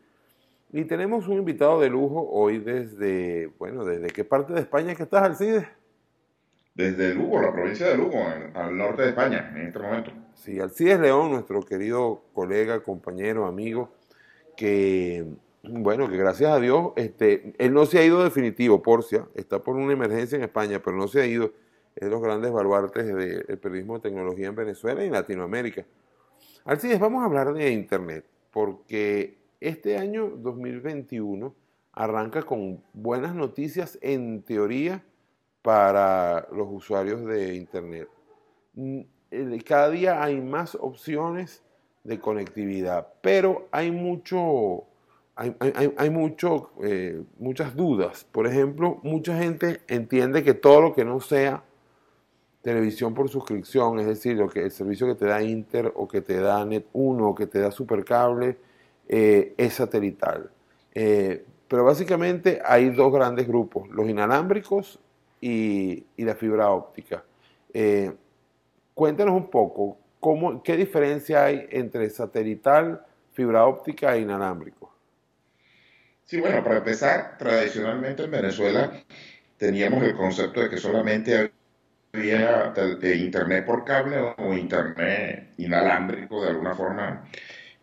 Y tenemos un invitado de lujo hoy desde, bueno, ¿desde qué parte de España que estás, Alcides? desde Lugo, la provincia de Lugo, en- al norte de España, en este momento. Sí, Alcides León, nuestro querido colega, compañero, amigo, que, bueno, que gracias a Dios, este, él no se ha ido definitivo, Porcia, está por una emergencia en España, pero no se ha ido. Es los grandes baluartes del periodismo de tecnología en Venezuela y en Latinoamérica. Alcides, vamos a hablar de Internet, porque este año 2021 arranca con buenas noticias en teoría para los usuarios de Internet. Mm, Cada día hay más opciones de conectividad, pero hay mucho, hay, hay- eh, muchas dudas. Por ejemplo, mucha gente entiende que todo lo que no sea televisión por suscripción, es decir, lo que, el servicio que te da Inter o que te da Net 1 o que te da Supercable, eh, es satelital. Eh, pero básicamente hay dos grandes grupos, los inalámbricos y, la fibra óptica. Cuéntanos un poco, ¿qué diferencia hay entre satelital, fibra óptica e inalámbrico? Sí, bueno, para empezar, tradicionalmente en Venezuela teníamos el concepto de que solamente había eh, internet por cable o internet inalámbrico de alguna forma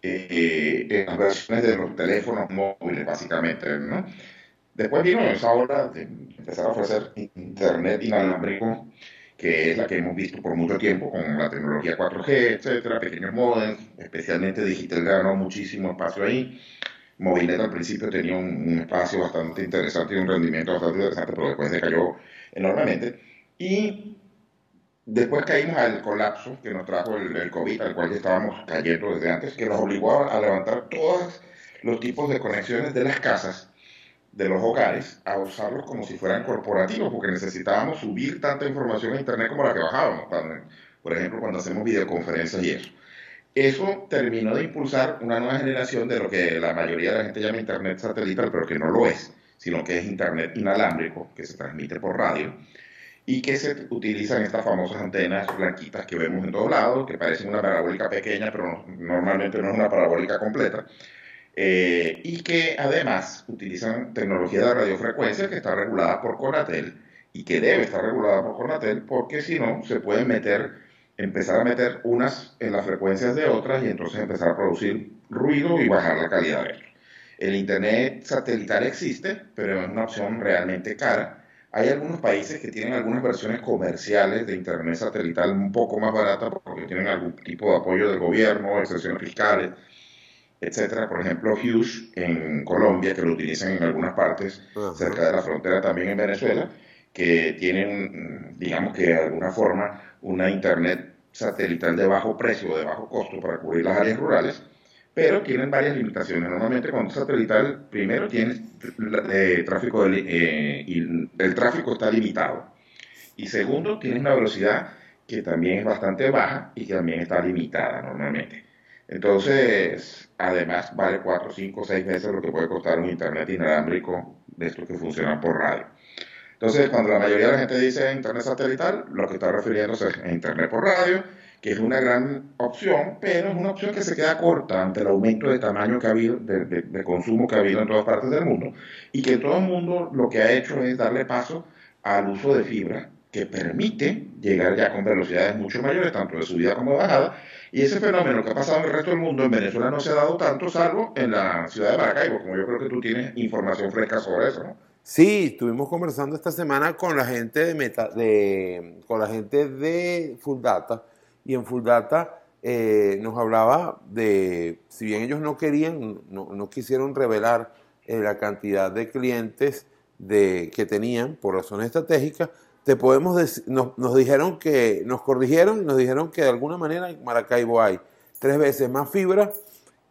eh, en las versiones de los teléfonos móviles, básicamente, ¿no? Después vino esa ola de empezar a ofrecer internet inalámbrico, que es la que hemos visto por mucho tiempo con la tecnología 4G, etcétera, pequeños modems, especialmente Digital ganó muchísimo espacio ahí. Movilnet al principio tenía un, un espacio bastante interesante y un rendimiento bastante interesante, pero después decayó enormemente. Y después caímos al colapso que nos trajo el, el COVID, al cual ya estábamos cayendo desde antes, que nos obligó a, a levantar todos los tipos de conexiones de las casas, de los hogares, a usarlos como si fueran corporativos, porque necesitábamos subir tanta información a Internet como la que bajábamos, por ejemplo, cuando hacemos videoconferencias y eso. Eso terminó de impulsar una nueva generación de lo que la mayoría de la gente llama Internet satelital, pero que no lo es, sino que es Internet inalámbrico, que se transmite por radio y que se utilizan estas famosas antenas blanquitas que vemos en todos lados, que parecen una parabólica pequeña, pero normalmente no es una parabólica completa, eh, y que además utilizan tecnología de radiofrecuencia que está regulada por Conatel y que debe estar regulada por Conatel, porque si no, se pueden meter, empezar a meter unas en las frecuencias de otras y entonces empezar a producir ruido y bajar la calidad de esto. El Internet satelital existe, pero es una opción realmente cara hay algunos países que tienen algunas versiones comerciales de Internet satelital un poco más barata porque tienen algún tipo de apoyo del gobierno, excepciones fiscales, etcétera. Por ejemplo, Hughes en Colombia, que lo utilizan en algunas partes cerca de la frontera, también en Venezuela, que tienen, digamos que de alguna forma, una Internet satelital de bajo precio, de bajo costo para cubrir las áreas rurales pero tienen varias limitaciones. Normalmente cuando es satelital, primero tienes eh, tráfico eh, y el tráfico está limitado. Y segundo, tienes una velocidad que también es bastante baja y que también está limitada normalmente. Entonces, además, vale 4, 5, 6 veces lo que puede costar un internet inalámbrico de estos que funcionan por radio. Entonces, cuando la mayoría de la gente dice internet satelital, lo que está refiriéndose es a internet por radio que es una gran opción, pero es una opción que se queda corta ante el aumento de tamaño que ha habido, de, consumo que ha habido en todas partes del mundo, y que todo el mundo lo que ha hecho es darle paso al uso de fibra, que permite llegar ya con velocidades mucho mayores, tanto de subida como de bajada, y ese fenómeno que ha pasado en el resto del mundo, en Venezuela no se ha dado tanto, salvo en la ciudad de Maracaibo, como yo creo que tú tienes información fresca sobre eso, ¿no? Sí, estuvimos conversando esta semana con la gente de, Meta, de con la gente de Full Data y en Full Data eh, nos hablaba de, si bien ellos no querían, no, quisieron revelar eh, la cantidad de clientes de, que tenían por razones estratégicas, te podemos nos, nos, dijeron que, nos corrigieron y nos dijeron que de alguna manera en Maracaibo hay tres veces más fibra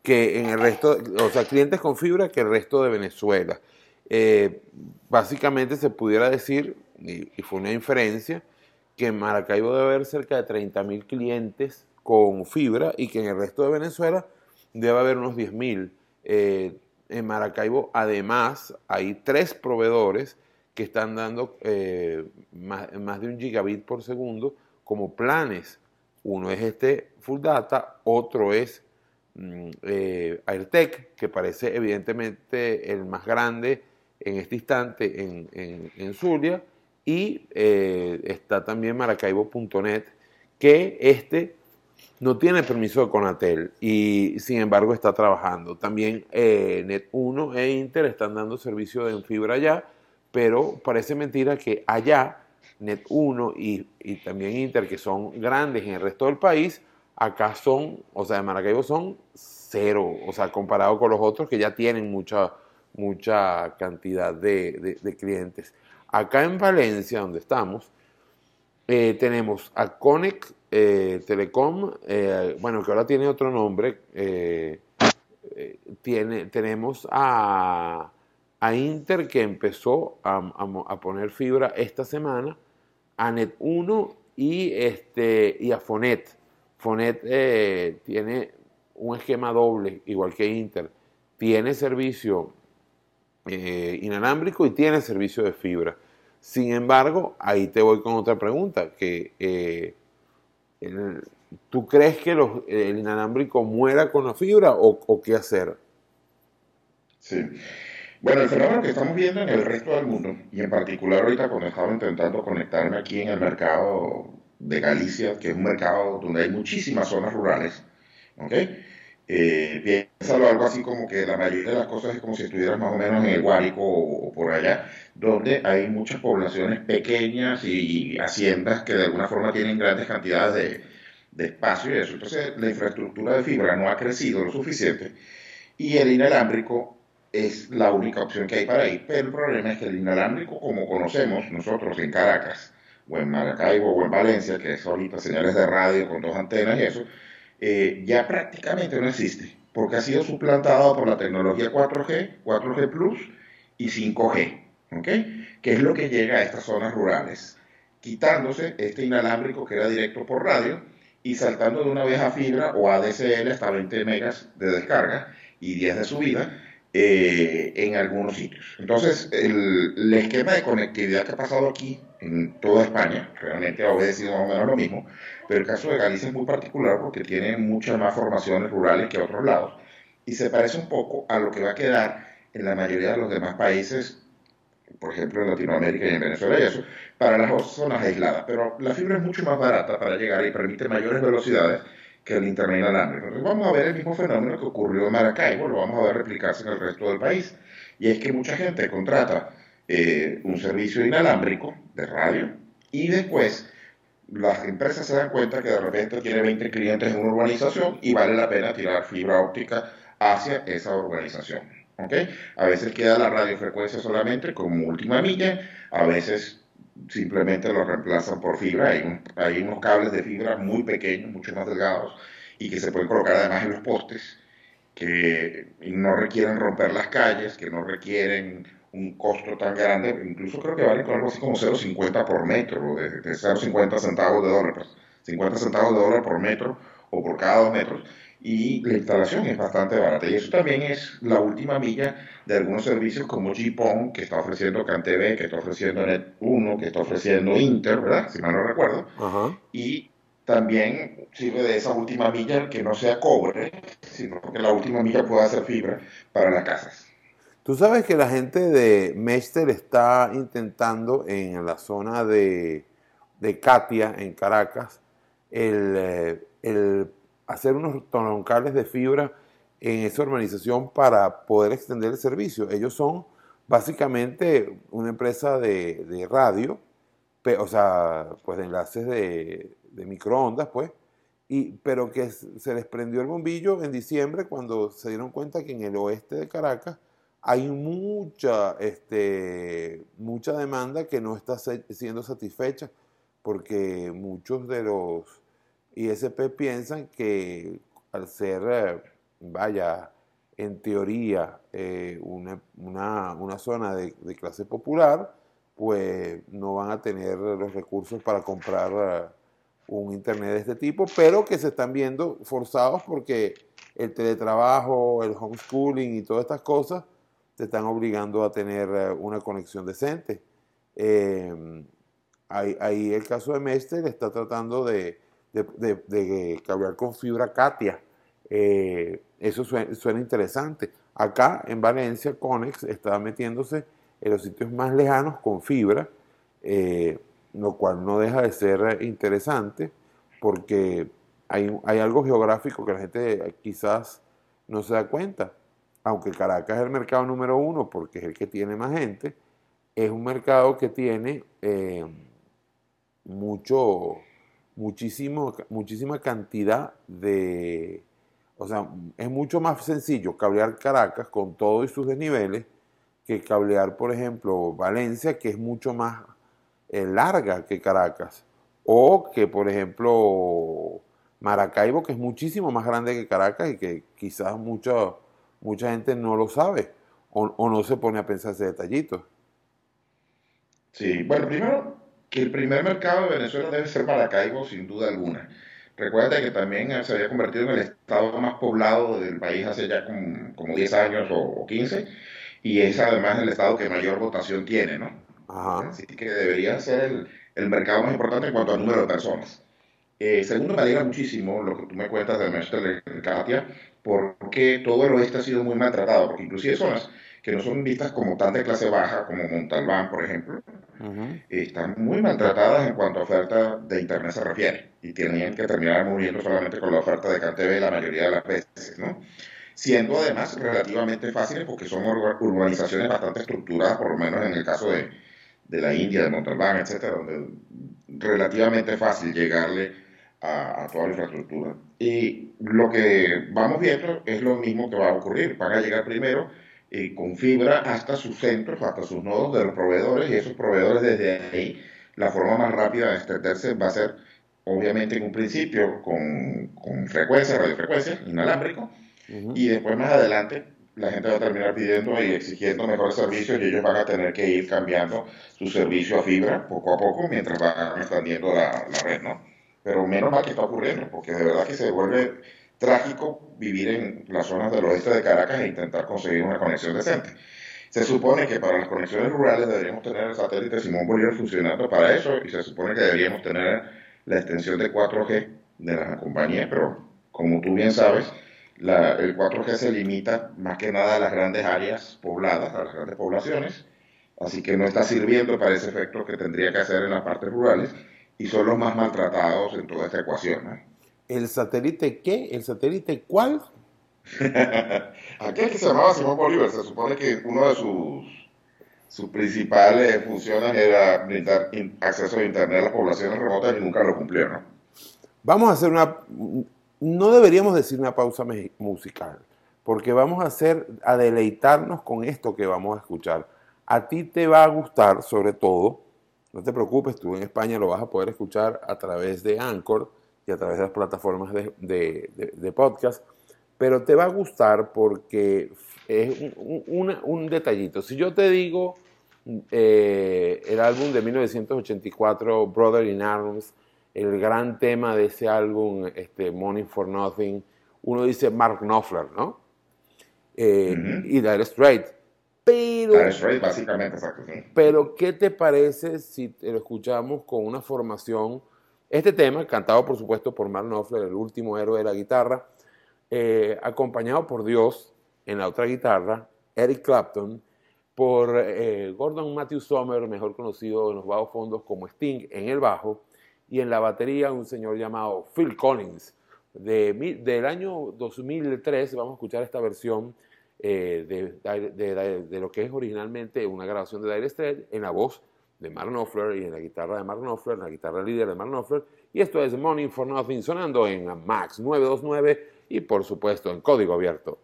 que en el resto, o sea, clientes con fibra que el resto de Venezuela. Eh, básicamente se pudiera decir, y, fue una inferencia, que en Maracaibo debe haber cerca de 30.000 clientes con fibra y que en el resto de Venezuela debe haber unos 10.000. Eh, en Maracaibo, además, hay tres proveedores que están dando eh, más, de un gigabit por segundo como planes. Uno es este Full Data, otro es mm, eh, que parece evidentemente el más grande en este instante en, en, Zulia, y eh, está también maracaibo.net, que este no tiene permiso de Conatel y sin embargo está trabajando. También eh, Net1 e Inter están dando servicio de fibra allá, pero parece mentira que allá Net1 y, y, también Inter, que son grandes en el resto del país, acá son, o sea, en Maracaibo son cero, o sea, comparado con los otros que ya tienen mucha, mucha cantidad de clientes. Acá en Valencia, donde estamos, eh, tenemos a Conec eh, Telecom, eh, bueno, que ahora tiene otro nombre. tiene, tenemos a, Inter, que empezó a, poner fibra esta semana, a Net1 y, este, y a Fonet. Fonet tiene un esquema doble, igual que Inter. Tiene servicio eh, inalámbrico y tiene servicio de fibra. Sin embargo, ahí te voy con otra pregunta, que eh, ¿tú crees que el inalámbrico muera con la fibra o, qué hacer? Sí. Bueno, el fenómeno que estamos viendo en el resto del mundo, y en particular ahorita cuando estaba intentando conectarme aquí en el mercado de Galicia, que es un mercado donde hay muchísimas zonas rurales, ¿ok? Eh, piénsalo algo así como que la mayoría de las cosas es como si estuvieras más o menos en el Guárico o, por allá, donde hay muchas poblaciones pequeñas y, haciendas que de alguna forma tienen grandes cantidades de, de espacio y eso. Entonces la infraestructura de fibra no ha crecido lo suficiente y el inalámbrico es la única opción que hay para ir. Pero el problema es que el inalámbrico, como conocemos nosotros en Caracas, o en Maracaibo, o en Valencia, que es ahorita señales de radio con dos antenas y eso, eh, ya prácticamente no existe, porque ha sido suplantado por la tecnología 4G, 4G Plus y 5G, ¿ok? Que es lo que llega a estas zonas rurales, quitándose este inalámbrico que era directo por radio y saltando de una vieja fibra o ADSL hasta 20 megas de descarga y 10 de subida, eh, en algunos sitios. Entonces, el, el esquema de conectividad que ha pasado aquí en toda España realmente ha obedecido más o menos lo mismo, pero el caso de Galicia es muy particular porque tiene muchas más formaciones rurales que otros lados y se parece un poco a lo que va a quedar en la mayoría de los demás países, por ejemplo en Latinoamérica y en Venezuela y eso, para las zonas aisladas. Pero la fibra es mucho más barata para llegar y permite mayores velocidades que el Internet inalámbrico. Entonces vamos a ver el mismo fenómeno que ocurrió en Maracaibo, lo vamos a ver replicarse en el resto del país. Y es que mucha gente contrata eh, un servicio inalámbrico de radio y después las empresas se dan cuenta que de repente tiene 20 clientes en una urbanización y vale la pena tirar fibra óptica hacia esa urbanización. ¿okay? A veces queda la radiofrecuencia solamente como última milla, a veces simplemente lo reemplazan por fibra. Hay, un- hay unos cables de fibra muy pequeños, mucho más delgados y que se pueden colocar además en los postes que no requieren romper las calles, que no requieren un costo tan grande, incluso creo que valen algo así como 0,50 por metro, de, de 0,50 centavos de dólar, pues, 50 centavos de dólar por metro o por cada dos metros, y la instalación es bastante barata. Y eso también es la última milla de algunos servicios como GPON, que está ofreciendo CanTV, que está ofreciendo Net1, que está ofreciendo Inter, ¿verdad? Si mal no recuerdo Ajá. y también sirve de esa última milla que no sea cobre, sino que la última milla pueda ser fibra para las casas. Tú sabes que la gente de Mester está intentando en la zona de, de Katia, en Caracas, el, eh, el hacer unos troncales de fibra en esa urbanización para poder extender el servicio. Ellos son básicamente una empresa de, radio, o sea, pues de enlaces de, de microondas, pues, y, pero que se les prendió el bombillo en diciembre cuando se dieron cuenta que en el oeste de Caracas hay mucha, este, mucha demanda que no está siendo satisfecha porque muchos de los ISP piensan que al ser, eh, vaya, en teoría, eh, una, una- una zona de, de clase popular, pues no van a tener los recursos para comprar eh, un internet de este tipo, pero que se están viendo forzados porque el teletrabajo, el homeschooling y todas estas cosas te están obligando a tener eh, una conexión decente. Eh, ahí, el caso de Mester está tratando de, de, con fibra Katia. Eh, eso suena, interesante. Acá en Valencia, Conex está metiéndose en los sitios más lejanos con fibra, lo cual no deja de ser interesante porque hay, hay algo geográfico que la gente quizás no se da cuenta. Aunque Caracas es el mercado número uno porque es el que tiene más gente, es un mercado que tiene eh, mucho, muchísimo, muchísima cantidad de, o sea, es mucho más sencillo cablear Caracas con todo y sus desniveles que cablear, por ejemplo, Valencia, que es mucho más eh, larga que Caracas, o que, por ejemplo, Maracaibo, que es muchísimo más grande que Caracas y que quizás mucha, mucha gente no lo sabe o, o no se pone a pensar ese detallito. Sí, bueno, primero que el primer mercado de Venezuela debe ser Maracaibo, sin duda alguna. Recuerda que también se había convertido en el estado más poblado del país hace ya como, como 10 años o, o 15, y es además el estado que mayor votación tiene, ¿no? Ajá. Así que debería ser el, el mercado más importante en cuanto al número de personas. Eh, segundo, me alegra muchísimo lo que tú me cuentas de Katia, porque todo el oeste ha sido muy maltratado, porque inclusive zonas que no son vistas como tan de clase baja, como Montalbán, por ejemplo, Ujú. están muy maltratadas en cuanto a oferta de Internet se refiere, y tienen que terminar muriendo solamente con la oferta de CanTV la mayoría de las veces, ¿no? Siendo además relativamente fáciles porque son ur- urbanizaciones bastante estructuradas, por lo menos en el caso de, de la India, de Montalbán, etcétera, donde relativamente fácil llegarle a, a toda la infraestructura. Y lo que vamos viendo es lo mismo que va a ocurrir. Van a llegar primero eh, con fibra hasta sus centros, hasta sus nodos de los proveedores, y esos proveedores desde ahí, la forma más rápida de extenderse va a ser, obviamente, en un principio con, con frecuencia, radiofrecuencia, inalámbrico, Ujú. y después más adelante la gente va a terminar pidiendo y exigiendo mejores servicios y ellos van a tener que ir cambiando su servicio a fibra poco a poco mientras van expandiendo la, la red, ¿no? Pero menos mal que está ocurriendo, porque de verdad que se vuelve trágico vivir en las zonas del oeste de Caracas e intentar conseguir una conexión decente. Se supone que para las conexiones rurales deberíamos tener el satélite Simón Bolívar funcionando para eso y se supone que deberíamos tener la extensión de 4G de la compañía, pero como tú bien sabes, la- el 4G se limita más que nada a las grandes áreas pobladas, a las grandes poblaciones, así que no está sirviendo para ese efecto que tendría que hacer en las partes rurales y son los más maltratados en toda esta ecuación. ¿El satélite qué? ¿El satélite cuál? Aquel que se llamaba Simón Bolívar, se supone que uno de sus, sus principales funciones era brindar in- acceso a Internet a las poblaciones remotas y nunca lo cumplió, ¿no? Vamos a hacer una... No deberíamos decir una pausa musical, porque vamos a hacer, a deleitarnos con esto que vamos a escuchar. A ti te va a gustar, sobre todo, no te preocupes, tú en España lo vas a poder escuchar a través de Anchor y a través de las plataformas de, de- de- de podcast, pero te va a gustar porque es un, un- detallito. Si yo te digo eh, el álbum de 1984, Brother in Arms, el gran tema de ese álbum, este, Money for Nothing, uno dice Mark Knopfler, ¿no? Eh, Ujú. Y Dire Straight. Pero, básicamente, exacto. sí. pero, ¿qué te parece si te lo escuchamos con una formación? Este tema, cantado por supuesto por Mark Knopfler, el último héroe de la guitarra, eh, acompañado por Dios en la otra guitarra, Eric Clapton, por eh, Gordon Matthew Sommer, mejor conocido en los bajos fondos como Sting, en el bajo, y en la batería un señor llamado Phil Collins. De, del año 2003 vamos a escuchar esta versión eh, de, de- de- de lo que es originalmente una grabación de Dire Straits en la voz de Mark Knopfler y en la guitarra de Mark Knopfler, en la guitarra líder de Mark Knopfler. Y esto es Money for Nothing sonando en Max 929 y por supuesto en código abierto.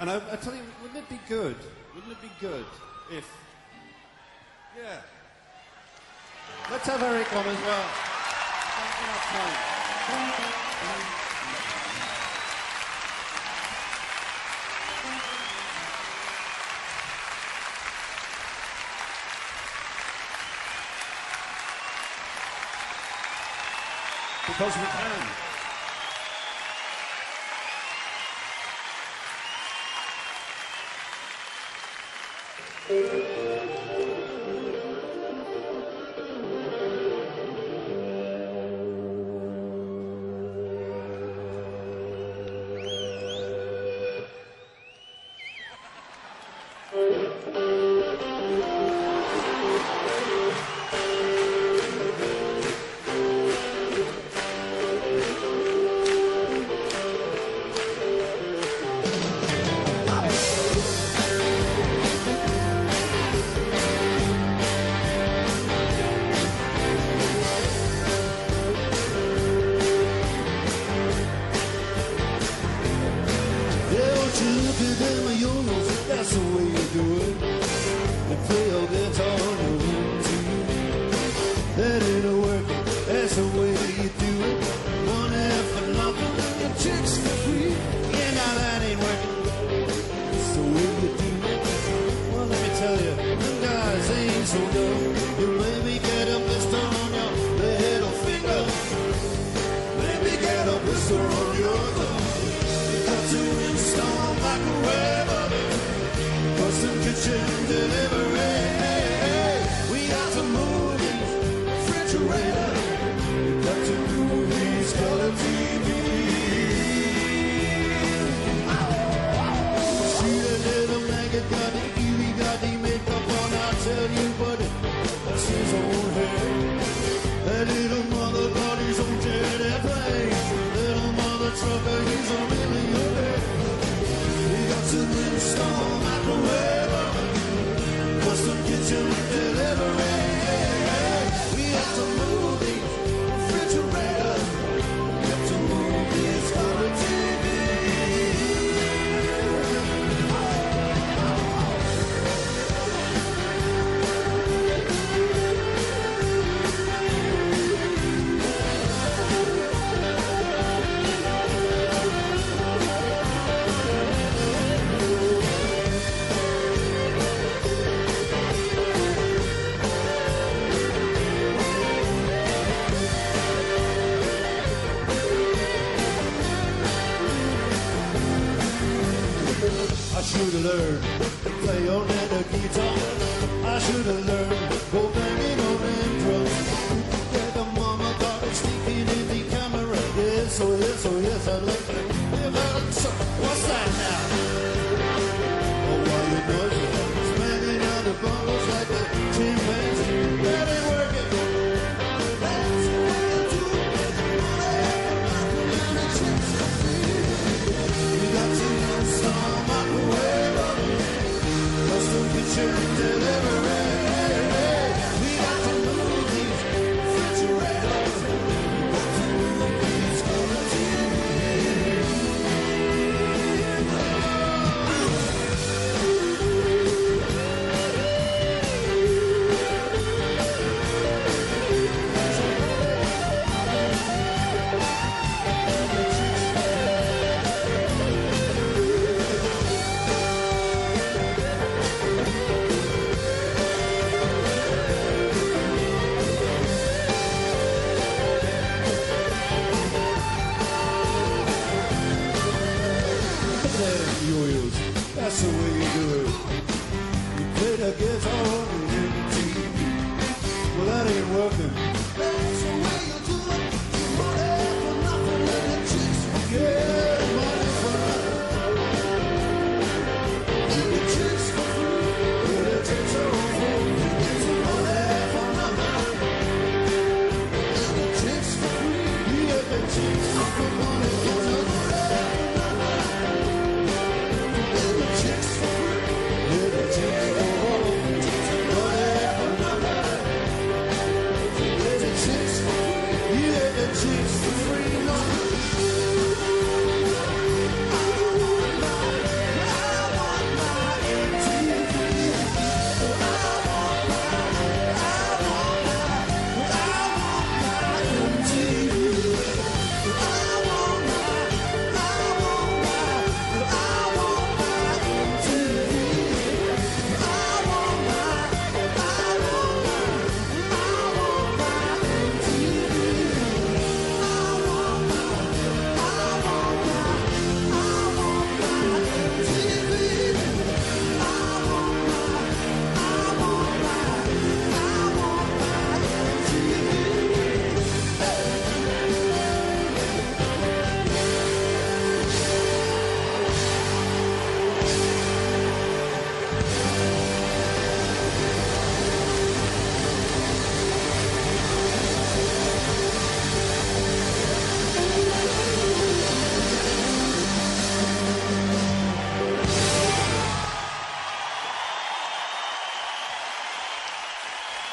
And I, I tell you, wouldn't it be good? Wouldn't it be good if, yeah. Let's have Eric on as well. Because we can. Yeah,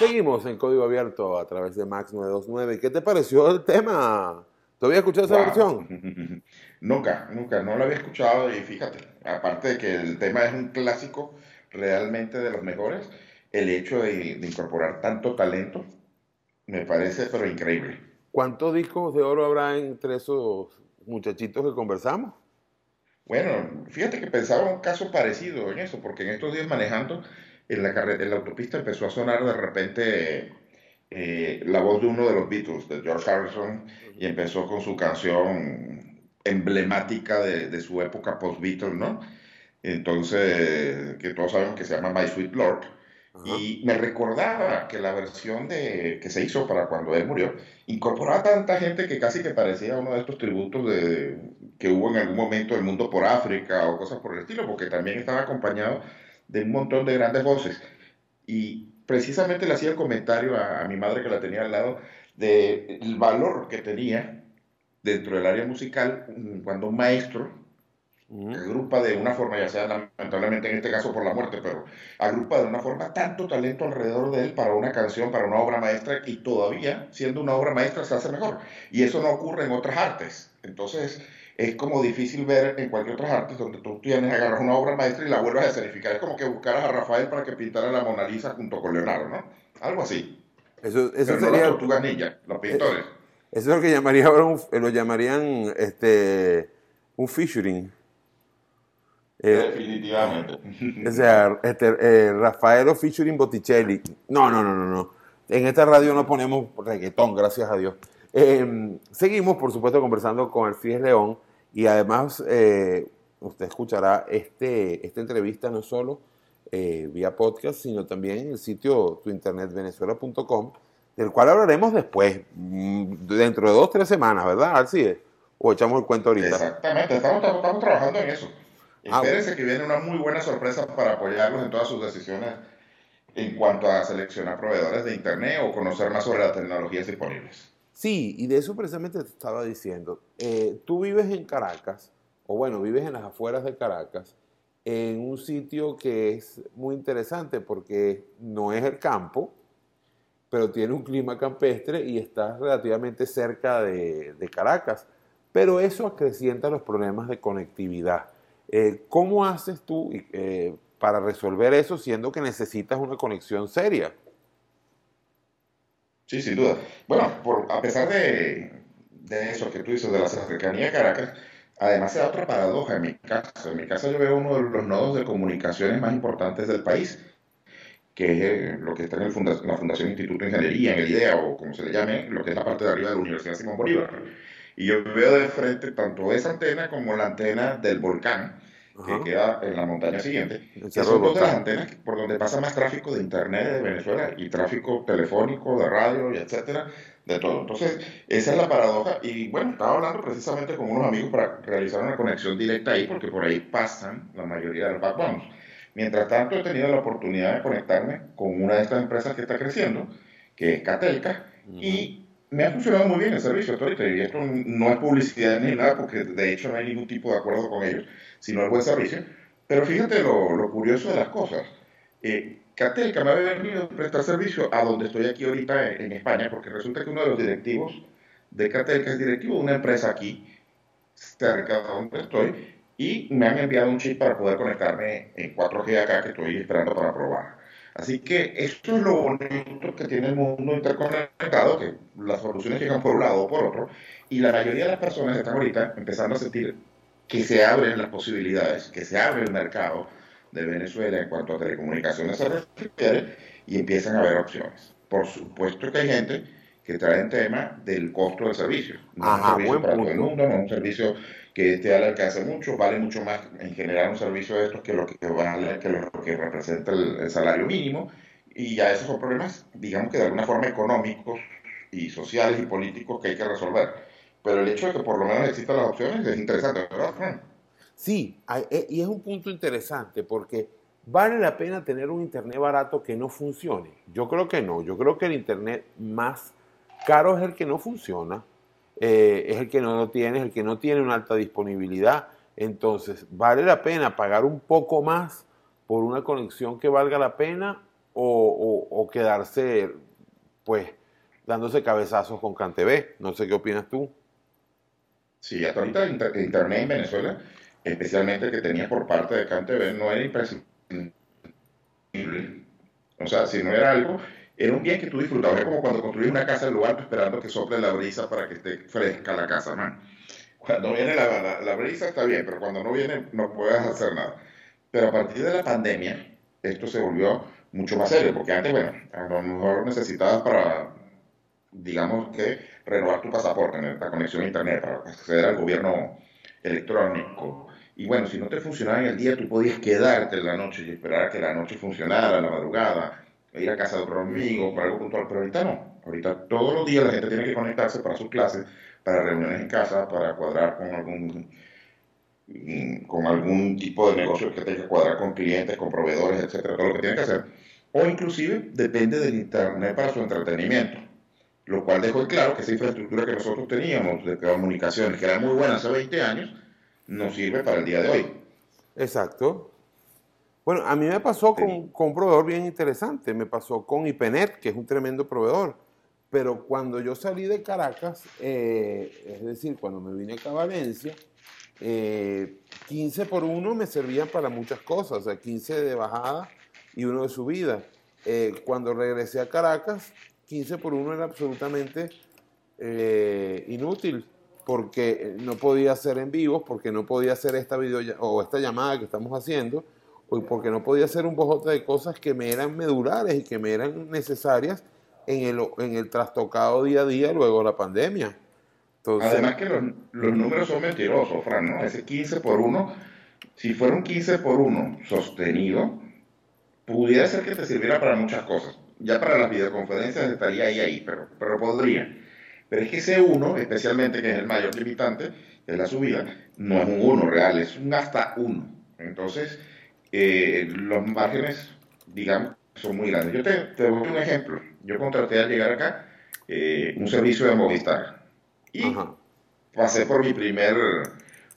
Seguimos en código abierto a través de Max 929. ¿Qué te pareció el tema? ¿Tú habías escuchado esa Wow. versión? Nunca, nunca, no lo había escuchado y fíjate, aparte de que el tema es un clásico realmente de los mejores, el hecho de, de incorporar tanto talento me parece pero increíble. ¿Cuántos discos de oro habrá entre esos muchachitos que conversamos? Bueno, fíjate que pensaba un caso parecido en eso, porque en estos días manejando en la carretera, en la autopista empezó a sonar de repente eh, la voz de uno de los Beatles, de George Harrison, y empezó con su canción emblemática de, de su época post-Beatles, ¿no? Entonces, que todos saben que se llama My Sweet Lord. Y me recordaba que la versión de, que se hizo para cuando él murió incorporaba tanta gente que casi que parecía uno de estos tributos de, que hubo en algún momento del mundo por África o cosas por el estilo, porque también estaba acompañado de un montón de grandes voces. Y precisamente le hacía el comentario a, a mi madre que la tenía al lado del valor que tenía dentro del área musical mm, cuando un maestro agrupa de una forma, ya sea lamentablemente en este caso por la muerte, pero agrupa de una forma tanto talento alrededor de él para una canción, para una obra maestra y todavía siendo una obra maestra se hace mejor. Y eso no ocurre en otras artes. Entonces es como difícil ver en cualquier otras artes donde tú tienes, agarras una obra maestra y la vuelves a escenificar. Es como que buscaras a Rafael para que pintara la Mona Lisa junto con Leonardo, ¿no? Algo así. Eso, eso Pero no sería... las tortugas ninja, los pintores. Eso es lo que llamaría ahora un- lo llamarían este, un featuring. Eh, Definitivamente. o sea, este, eh, Rafaelo featuring Botticelli. No, no, no, no, no. En esta radio no ponemos reggaetón, gracias a Dios. Eh, seguimos, por supuesto, conversando con Alcides León y además eh, usted escuchará este, esta entrevista no solo eh, vía podcast, sino también en el sitio tuinternetvenezuela.com, del cual hablaremos después, mm, dentro de dos, tres semanas, ¿verdad, Alcide? O echamos el cuento ahorita. Exactamente, estamos, estamos- trabajando en eso. Ah, Espérense que viene una muy buena sorpresa para apoyarlos en todas sus decisiones en cuanto a seleccionar proveedores de Internet o conocer más sobre las tecnologías disponibles. Sí, y de eso precisamente te estaba diciendo. Eh, tú vives en Caracas, o bueno, vives en las afueras de Caracas, en un sitio que es muy interesante porque no es el campo, pero tiene un clima campestre y está relativamente cerca de, de Caracas. Pero eso acrecienta los problemas de conectividad. Eh, ¿Cómo haces tú eh, para resolver eso siendo que necesitas una conexión seria? Sí, sin duda. Bueno, por, a pesar de, de eso que tú dices, de la cercanía de Caracas, además se da otra paradoja en mi casa. En mi casa yo veo uno de los nodos de comunicaciones más importantes del país, que es eh, lo que está en el funda- la Fundación Instituto de Ingeniería, en el IDEA, o como se le llame, lo que es la parte de arriba de la Universidad Simón Bolívar. Y yo veo de frente tanto esa antena como la antena del volcán, que queda en la montaña siguiente, que son dos de las antenas por donde pasa más tráfico de internet de Venezuela y tráfico telefónico, de radio y etcétera, de todo. Entonces, esa es la paradoja. Y bueno, estaba hablando precisamente con unos amigos para realizar una conexión directa ahí, porque por ahí pasan la mayoría de los backbones. Mientras tanto, he tenido la oportunidad de conectarme con una de estas empresas que está creciendo, que es Catelca, y me ha funcionado muy bien el servicio. Y esto no es publicidad ni nada, porque de hecho no hay ningún tipo de acuerdo con ellos, sino el buen servicio. Pero fíjate lo, lo curioso de las cosas. Eh, Catelca me había venido a prestar servicio a donde estoy aquí ahorita en, en España, porque resulta que uno de los directivos de Catelca es directivo de una empresa aquí, cerca de donde estoy, y me han enviado un chip para poder conectarme en 4G acá, que estoy esperando para probar. Así que esto es lo bonito que tiene el mundo interconectado, que las soluciones llegan por un lado o por otro, y la mayoría de las personas están ahorita empezando a sentir que se abren las posibilidades, que se abre el mercado de Venezuela en cuanto a telecomunicaciones se refiere, y empiezan a haber opciones. Por supuesto que hay gente que trae el tema del costo del servicio. No es un servicio para todo el mundo, no es un servicio que esté al alcance mucho, vale mucho más en general un servicio de estos que lo que vale, que lo que representa el, el salario mínimo, y ya esos son problemas, digamos que de alguna forma económicos y sociales y políticos que hay que resolver. Pero el hecho de que por lo menos existan las opciones es interesante, ¿verdad, Fran? Sí, eh, y es un punto interesante porque vale la pena tener un internet barato que no funcione. Yo creo que no. Yo creo que el internet más caro es el que no funciona, eh, es el que no lo tiene, es el que no tiene una alta disponibilidad. Entonces, ¿vale la pena pagar un poco más por una conexión que valga la pena o- o quedarse, pues, dándose cabezazos con CanTV? No sé qué opinas tú. Sí, hasta ahorita inter- Internet en Venezuela, especialmente el que tenía por parte de CanTV, no era imprescindible. O sea, si no era algo, era un bien que tú disfrutabas. Es como cuando construyes una casa en lugar esperando que sople la brisa para que esté fresca la casa, man. Cuando viene la, la- la brisa está bien, pero cuando no viene no puedes hacer nada. Pero a partir de la pandemia, esto se volvió mucho más serio, porque antes, bueno, a lo mejor necesitabas para, digamos que, renovar tu pasaporte, tener la conexión a internet para acceder al gobierno electrónico. Y bueno, si no te funcionaba en el día, tú podías quedarte en la noche y esperar a que la noche funcionara, la madrugada, e ir a casa de otro amigo para algo puntual. Pero ahorita no. Ahorita todos los días la gente tiene que conectarse para sus clases, para reuniones en casa, para cuadrar con algún mm, con algún tipo de negocio que tenga que cuadrar con clientes, con proveedores, etcétera, todo lo que tiene que hacer. O inclusive depende del internet para su entretenimiento lo cual dejó en claro que esa infraestructura que nosotros teníamos de comunicaciones, que era muy buena hace 20 años, no sirve para el día de hoy. Exacto. Bueno, a mí me pasó con, con un proveedor bien interesante. Me pasó con IPNET, que es un tremendo proveedor. Pero cuando yo salí de Caracas, eh, es decir, cuando me vine acá a Valencia, eh, 15 por 1 me servían para muchas cosas. O sea, 15 de bajada y uno de subida. Eh, cuando regresé a Caracas, 15 por 1 era absolutamente eh, inútil porque no podía hacer en vivos, porque no podía hacer esta video o esta llamada que estamos haciendo, o porque no podía hacer un bojote de cosas que me eran medulares y que me eran necesarias en el, en el trastocado día a día luego la pandemia. Además que los, los números son mentirosos, Fran, ¿no? Ese 15 por 1 si fuera un 15 por 1 sostenido, pudiera ser que te sirviera para muchas cosas. Ya para las videoconferencias estaría ahí, ahí, pero, pero podría. Pero es que ese 1, especialmente que es el mayor limitante, es la subida, no es un 1 real, es un hasta 1. Entonces, eh, los márgenes, digamos, son muy grandes. Yo te, te doy un ejemplo. Yo contraté al llegar acá eh, un servicio de Movistar. Y Ajá. pasé por mi primer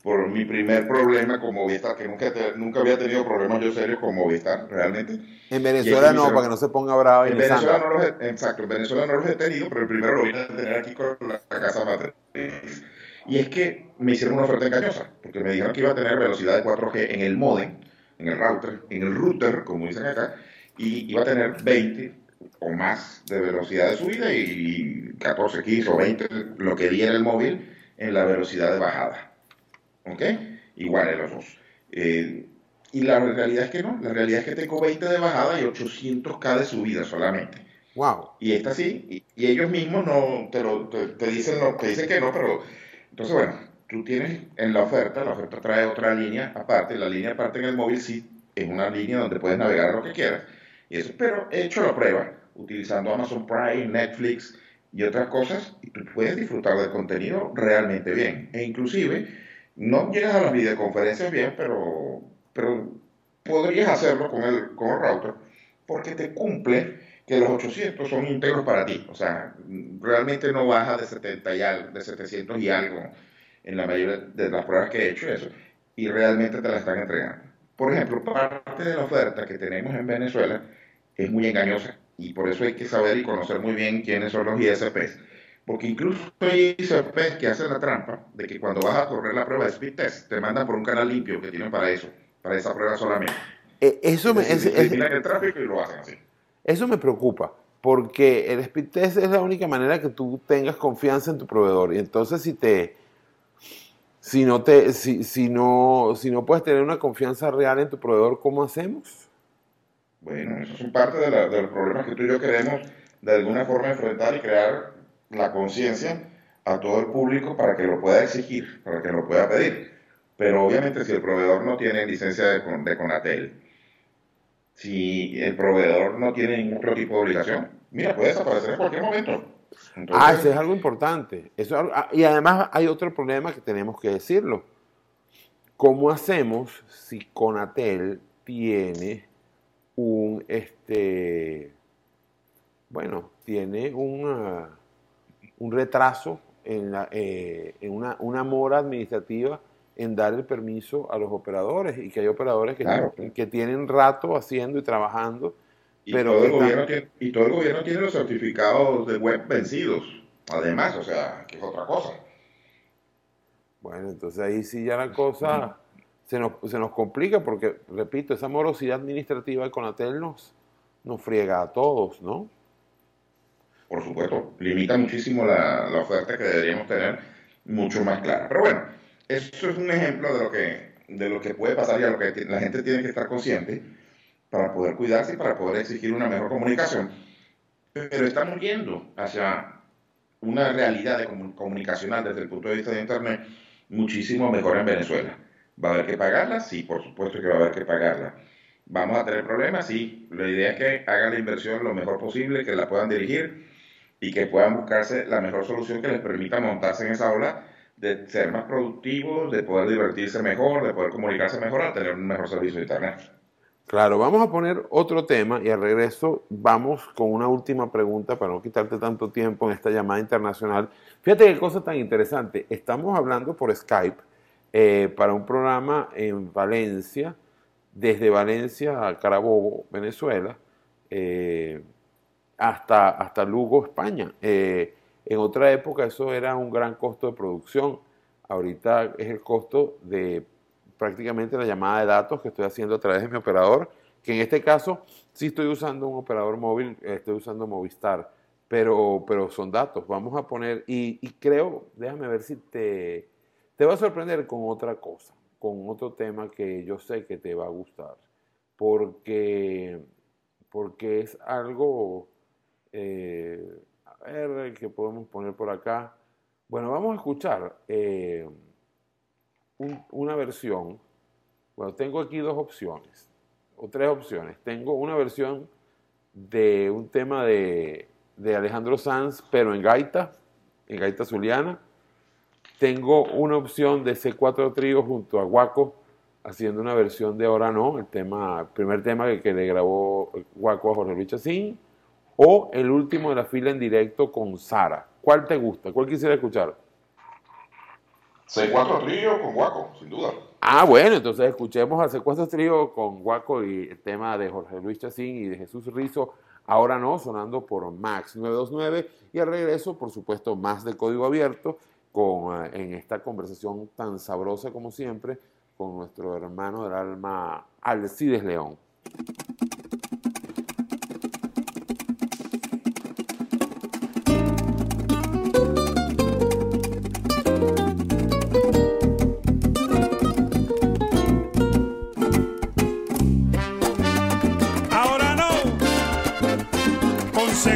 por mi primer problema con Movistar, que nunca, te- nunca había tenido problemas yo serios con Movistar, realmente. En Venezuela no, para que no se ponga bravo En Venezuela no los he, exacto, en Venezuela no los he tenido, pero el primero lo vine a tener aquí con la, la casa matriz. Y es que me hicieron una oferta engañosa, porque me dijeron que iba a tener velocidad de 4G en el modem, en el router, en el router, como dicen acá, y iba a tener 20 o más de velocidad de subida y 14, 15 o 20, lo que diera el móvil en la velocidad de bajada. ¿Ok? Igual en los dos. Eh, y la realidad es que no, la realidad es que tengo 20 de bajada y 800k de subida solamente. Wow. Y esta sí, y, y ellos mismos no te, lo, te, te dicen no, te dicen que no, pero entonces bueno, tú tienes en la oferta, la oferta trae otra línea aparte, la línea aparte en el móvil sí es una línea donde puedes navegar lo que quieras. Y eso, pero he hecho la prueba utilizando Amazon Prime, Netflix y otras cosas y tú puedes disfrutar del contenido realmente bien. E inclusive no llegas a las videoconferencias bien, pero, pero podrías hacerlo con el, con el router porque te cumple que los 800 son íntegros para ti. O sea, realmente no baja de 70 y algo, de 700 y algo en la mayoría de las pruebas que he hecho eso. Y realmente te la están entregando. Por ejemplo, parte de la oferta que tenemos en Venezuela es muy engañosa. Y por eso hay que saber y conocer muy bien quiénes son los ISPs. Porque incluso hay ISPs que hacen la trampa de que cuando vas a correr la prueba de speed test, te mandan por un canal limpio que tienen para eso, para esa prueba solamente. Eh, Eso me, Es decir, es- es- eliminan el tráfico y lo hacen así. Eso me preocupa, porque el speed test es la única manera que tú tengas confianza en tu proveedor. Y entonces si te si no te si, si no si no puedes tener una confianza real en tu proveedor, ¿cómo hacemos? Bueno, eso son parte de, la- de los problemas que tú y yo queremos de alguna forma enfrentar y crear la conciencia a todo el público para que lo pueda exigir, para que lo pueda pedir. Pero obviamente si el proveedor no tiene licencia de, Con- de Conatel, si el proveedor no tiene ningún otro tipo de obligación, mira, puede desaparecer en cualquier momento. Ah, eso es algo importante. Eso ah, y además hay otro problema que tenemos que decirlo. ¿Cómo hacemos si Conatel tiene un, este, bueno, tiene una- un retraso en, la, eh, en una, una mora administrativa en dar el permiso a los operadores y que hay operadores que, Claro. que tienen rato haciendo y trabajando, y, pero todo el gobierno tiene, y todo el gobierno tiene los certificados de web vencidos, además, o sea, que es otra cosa. Bueno, entonces ahí sí ya la cosa se nos, se nos complica porque, repito, esa morosidad administrativa de Conatel nos, nos friega a todos, ¿no? Por supuesto, limita muchísimo la, la oferta que deberíamos tener mucho más clara. Pero bueno, eso es un ejemplo de lo que, de lo que puede pasar y a lo que la gente tiene que estar consciente para poder cuidarse y para poder exigir una mejor comunicación. Pero estamos yendo hacia una realidad de comu- comunicacional desde el punto de vista de Internet muchísimo mejor en Venezuela. ¿Va a haber que pagarla? Sí, por supuesto que va a haber que pagarla. ¿Vamos a tener problemas? Sí. La idea es que hagan la inversión lo mejor posible, que la puedan dirigir y que puedan buscarse la mejor solución que les permita montarse en esa ola de ser más productivos, de poder divertirse mejor, de poder comunicarse mejor, a tener un mejor servicio de Internet. Claro, vamos a poner otro tema y al regreso vamos con una última pregunta para no quitarte tanto tiempo en esta llamada internacional. Fíjate qué cosa tan interesante. Estamos hablando por Skype eh, para un programa en Valencia, desde Valencia a Carabobo, Venezuela, eh, hasta, hasta Lugo, España. Eh, en otra época eso era un gran costo de producción. Ahorita es el costo de prácticamente la llamada de datos que estoy haciendo a través de mi operador, que en este caso sí estoy usando un operador móvil, estoy usando Movistar, pero, pero son datos. Vamos a poner, y, y creo, déjame ver si te, te va a sorprender con otra cosa, con otro tema que yo sé que te va a gustar, porque, porque es algo, eh, a ver, que podemos poner por acá. Bueno, vamos a escuchar eh, un- una versión Bueno, tengo aquí dos opciones, o tres opciones. Tengo una versión de un tema de, de Alejandro Sanz, pero en gaita, en gaita zuliana. Tengo una opción de C4 Trío junto a Guaco, haciendo una versión de Ahora No, el tema, el primer tema que, que le grabó Guaco a Jorge Luis Chacín, o el último de la fila en directo con Sara. ¿Cuál te gusta? ¿Cuál quisiera escuchar? C4 Trío con Guaco, sin duda. Ah, bueno, entonces escuchemos al Secuestro Trío con Guaco y el tema de Jorge Luis Chacín y de Jesús Rizo, ahora no, sonando por Max 929 y al regreso, por supuesto, más de código abierto con, eh, en esta conversación tan sabrosa como siempre con nuestro hermano del alma Alcides León.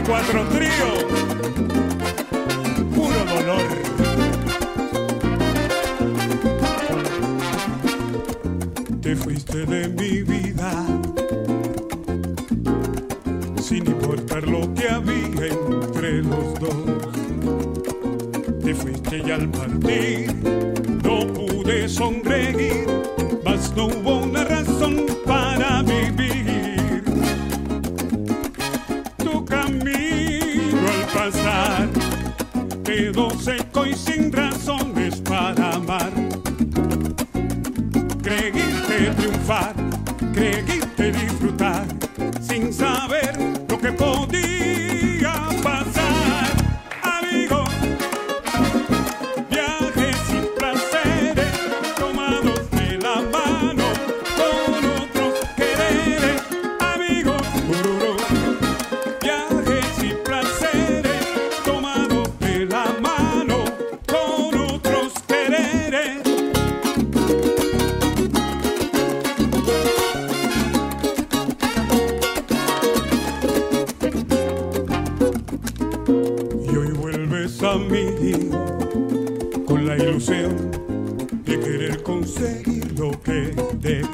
C4 Trío, puro dolor. Te fuiste de mi vida, sin importar lo que había entre los dos. Te fuiste y al partir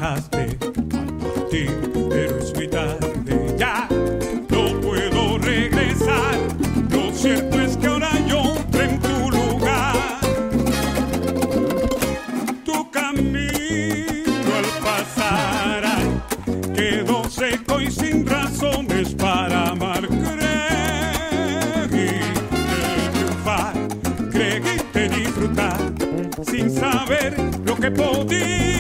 dejaste al partir, pero es muy tarde ya. No puedo regresar. Lo cierto es que ahora yo entré en tu lugar. Tu camino al pasar quedó seco y sin razones para amar. Creíste triunfar, disfrutar, sin saber lo que podía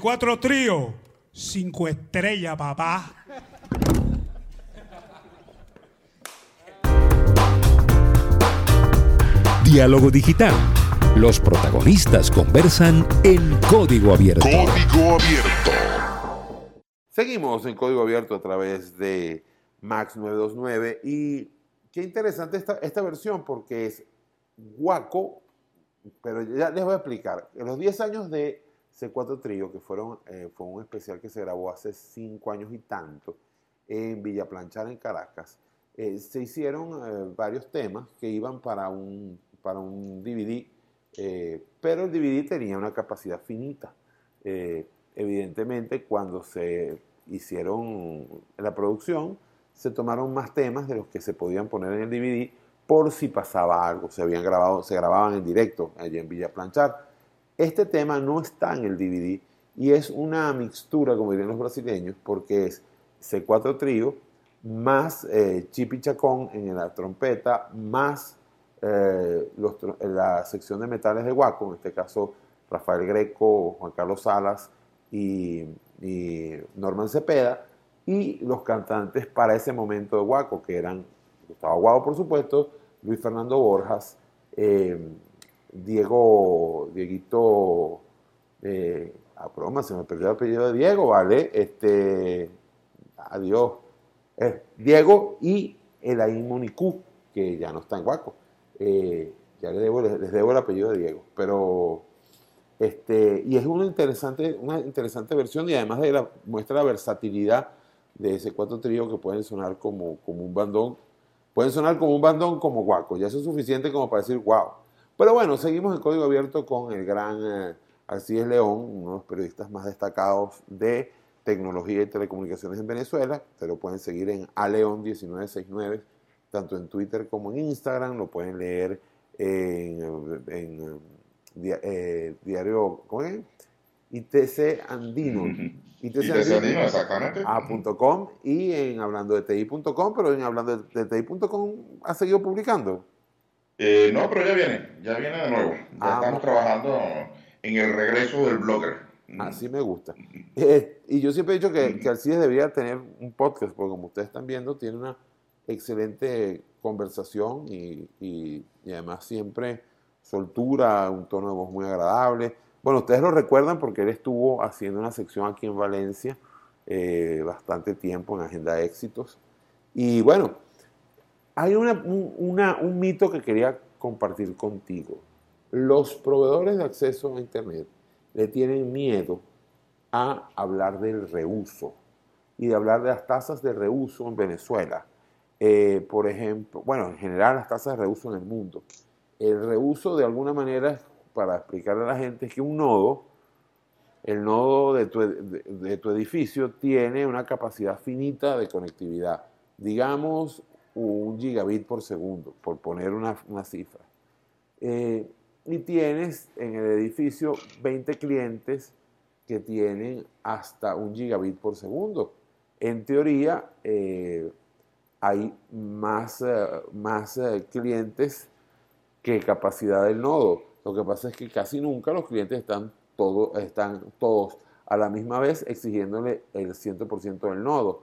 Cuatro tríos, cinco estrellas, papá. Diálogo digital. Los protagonistas conversan en código abierto. Código abierto. Seguimos en código abierto a través de Max 929 y qué interesante esta, esta versión porque es guaco, pero ya les voy a explicar. En los 10 años de C4 Trío, que fueron, eh, fue un especial que se grabó hace 5 años y tanto en Villa Planchar, en Caracas, eh, se hicieron eh, varios temas que iban para un, para un DVD, eh, pero el DVD tenía una capacidad finita. Eh, evidentemente, cuando se hicieron la producción, se tomaron más temas de los que se podían poner en el DVD por si pasaba algo. Se habían grabado, se grababan en directo allí en Villa Planchar. Este tema no está en el DVD y es una mixtura, como dirían los brasileños, porque es C4 trío más eh, Chipi Chacón en la trompeta, más eh, la sección de metales de Guaco, en este caso Rafael Greco, Juan Carlos Salas y, y Norman Cepeda, y los cantantes para ese momento de Guaco, que eran Gustavo Aguado, por supuesto, Luis Fernando Borjas, eh, Diego, Dieguito, eh, a broma, se me perdió el apellido de Diego, ¿vale? Este, adiós. Eh, Diego y Elaín Monicú, que ya no está en Guaco. Eh, ya les debo, el apellido de Diego, pero este, y es una interesante, una interesante versión y además muestra la versatilidad de ese cuatro trío que pueden sonar como, como un bandón, pueden sonar como un bandón como guaco, ya eso es suficiente como para decir wow. Pero bueno, seguimos en código abierto con el gran eh, Alcides León, uno de los periodistas más destacados de tecnología y telecomunicaciones en Venezuela. Se lo pueden seguir en aleon1969, tanto en Twitter como en Instagram, lo pueden leer en, en, Dia- eh, diario, ¿cómo es? ITC Andino. ITC Andino, exactamente. Ah, punto com, y en hablando de TI.com, pero en hablando de TI.com ha seguido publicando. Eh, no, pero ya viene, ya viene de nuevo. Ya Ah, estamos trabajando en el regreso del blogger. Así me gusta. Eh, y yo siempre he dicho que, que Alcides debería tener un podcast, porque como ustedes están viendo, tiene una excelente conversación y, y- y además siempre soltura, un tono de voz muy agradable. Bueno, ustedes lo recuerdan porque él estuvo haciendo una sección aquí en Valencia eh, bastante tiempo en Agenda de Éxitos. Y bueno, hay un, mito que quería compartir contigo. Los proveedores de acceso a Internet le tienen miedo a hablar del reuso y de hablar de las tasas de reuso en Venezuela. Eh, por ejemplo, bueno, en general las tasas de reuso en el mundo. El reuso, de alguna manera, para explicarle a la gente, es que un nodo, el nodo de tu edificio, tiene una capacidad finita de conectividad. Digamos, un gigabit por segundo, por poner una, una cifra. Eh, y tienes en el edificio 20 clientes que tienen hasta un gigabit por segundo. En teoría, eh, hay más, eh, más clientes que capacidad del nodo. Lo que pasa es que casi nunca los clientes están, todo, están todos a la misma vez exigiéndole el 100% del nodo.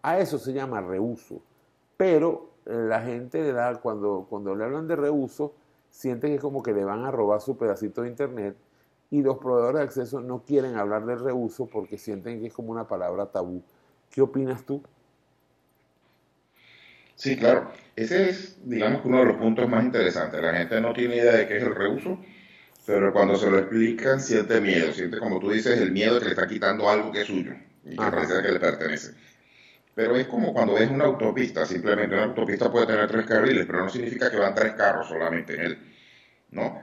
A eso se llama reuso. Pero la gente le da, cuando, cuando le hablan de reuso, siente que es como que le van a robar su pedacito de internet y los proveedores de acceso no quieren hablar del reuso porque sienten que es como una palabra tabú. ¿Qué opinas tú? Sí, claro. Ese es, digamos, que uno de los puntos más interesantes. La gente no tiene idea de qué es el reuso, pero cuando se lo explican siente miedo. Siente, como tú dices, el miedo de que le está quitando algo que es suyo y que Ajá. parece que le pertenece. Pero es como cuando ves una autopista. Simplemente una autopista puede tener tres carriles, pero no significa que van tres carros solamente en él. ¿No?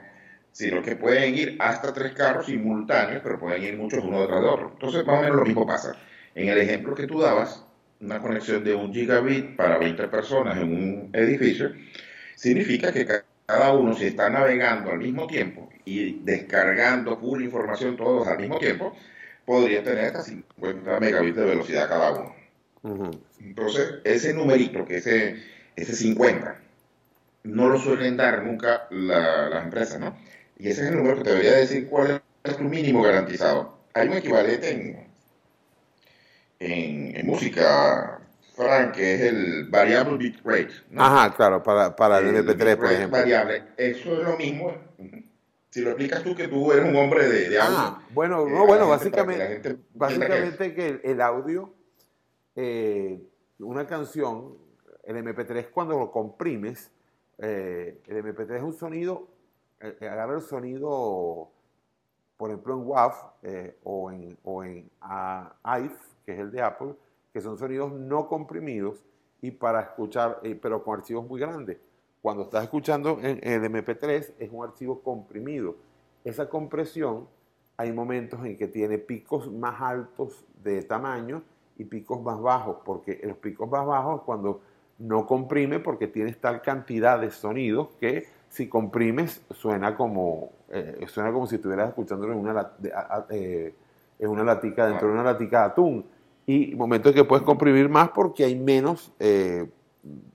Sino que pueden ir hasta tres carros simultáneos, pero pueden ir muchos uno detrás de otro. Entonces, más o menos lo mismo pasa. En el ejemplo que tú dabas, una conexión de un gigabit para 20 personas en un edificio, significa que ca- cada uno, si está navegando al mismo tiempo y descargando full información todos al mismo tiempo, podría tener hasta 50 megabits de velocidad cada uno. Entonces, ese numerito, que ese, ese 50, no lo suelen dar nunca la- las empresas, ¿no? Y ese es el número que te debería decir cuál es tu mínimo garantizado. Hay un equivalente en, en, en música Frank, que es el variable bit rate. ¿no? Ajá, claro, para, para el, El MP3, por ejemplo. variable. Eso es lo mismo. Si lo explicas tú, que tú eres un hombre de, de audio. Ah, bueno, eh, no, bueno, básicamente, gente básicamente que el, el audio, eh, una canción, el MP3 cuando lo comprimes, eh, el MP3 es un sonido, eh, agarra el sonido, por ejemplo, en WAV eh, o en, o en que es el de Apple, que son sonidos no comprimidos y para escuchar, eh, pero con archivos muy grandes. Cuando estás escuchando en el MP3 es un archivo comprimido. Esa compresión hay momentos en que tiene picos más altos de tamaño y picos más bajos, porque los picos más bajos cuando no comprime porque tienes tal cantidad de sonidos que si comprimes suena como, eh, suena como si estuvieras escuchándolo en una, eh, en una latica, dentro de una latica de atún. Y momentos en que puedes comprimir más porque hay menos, eh,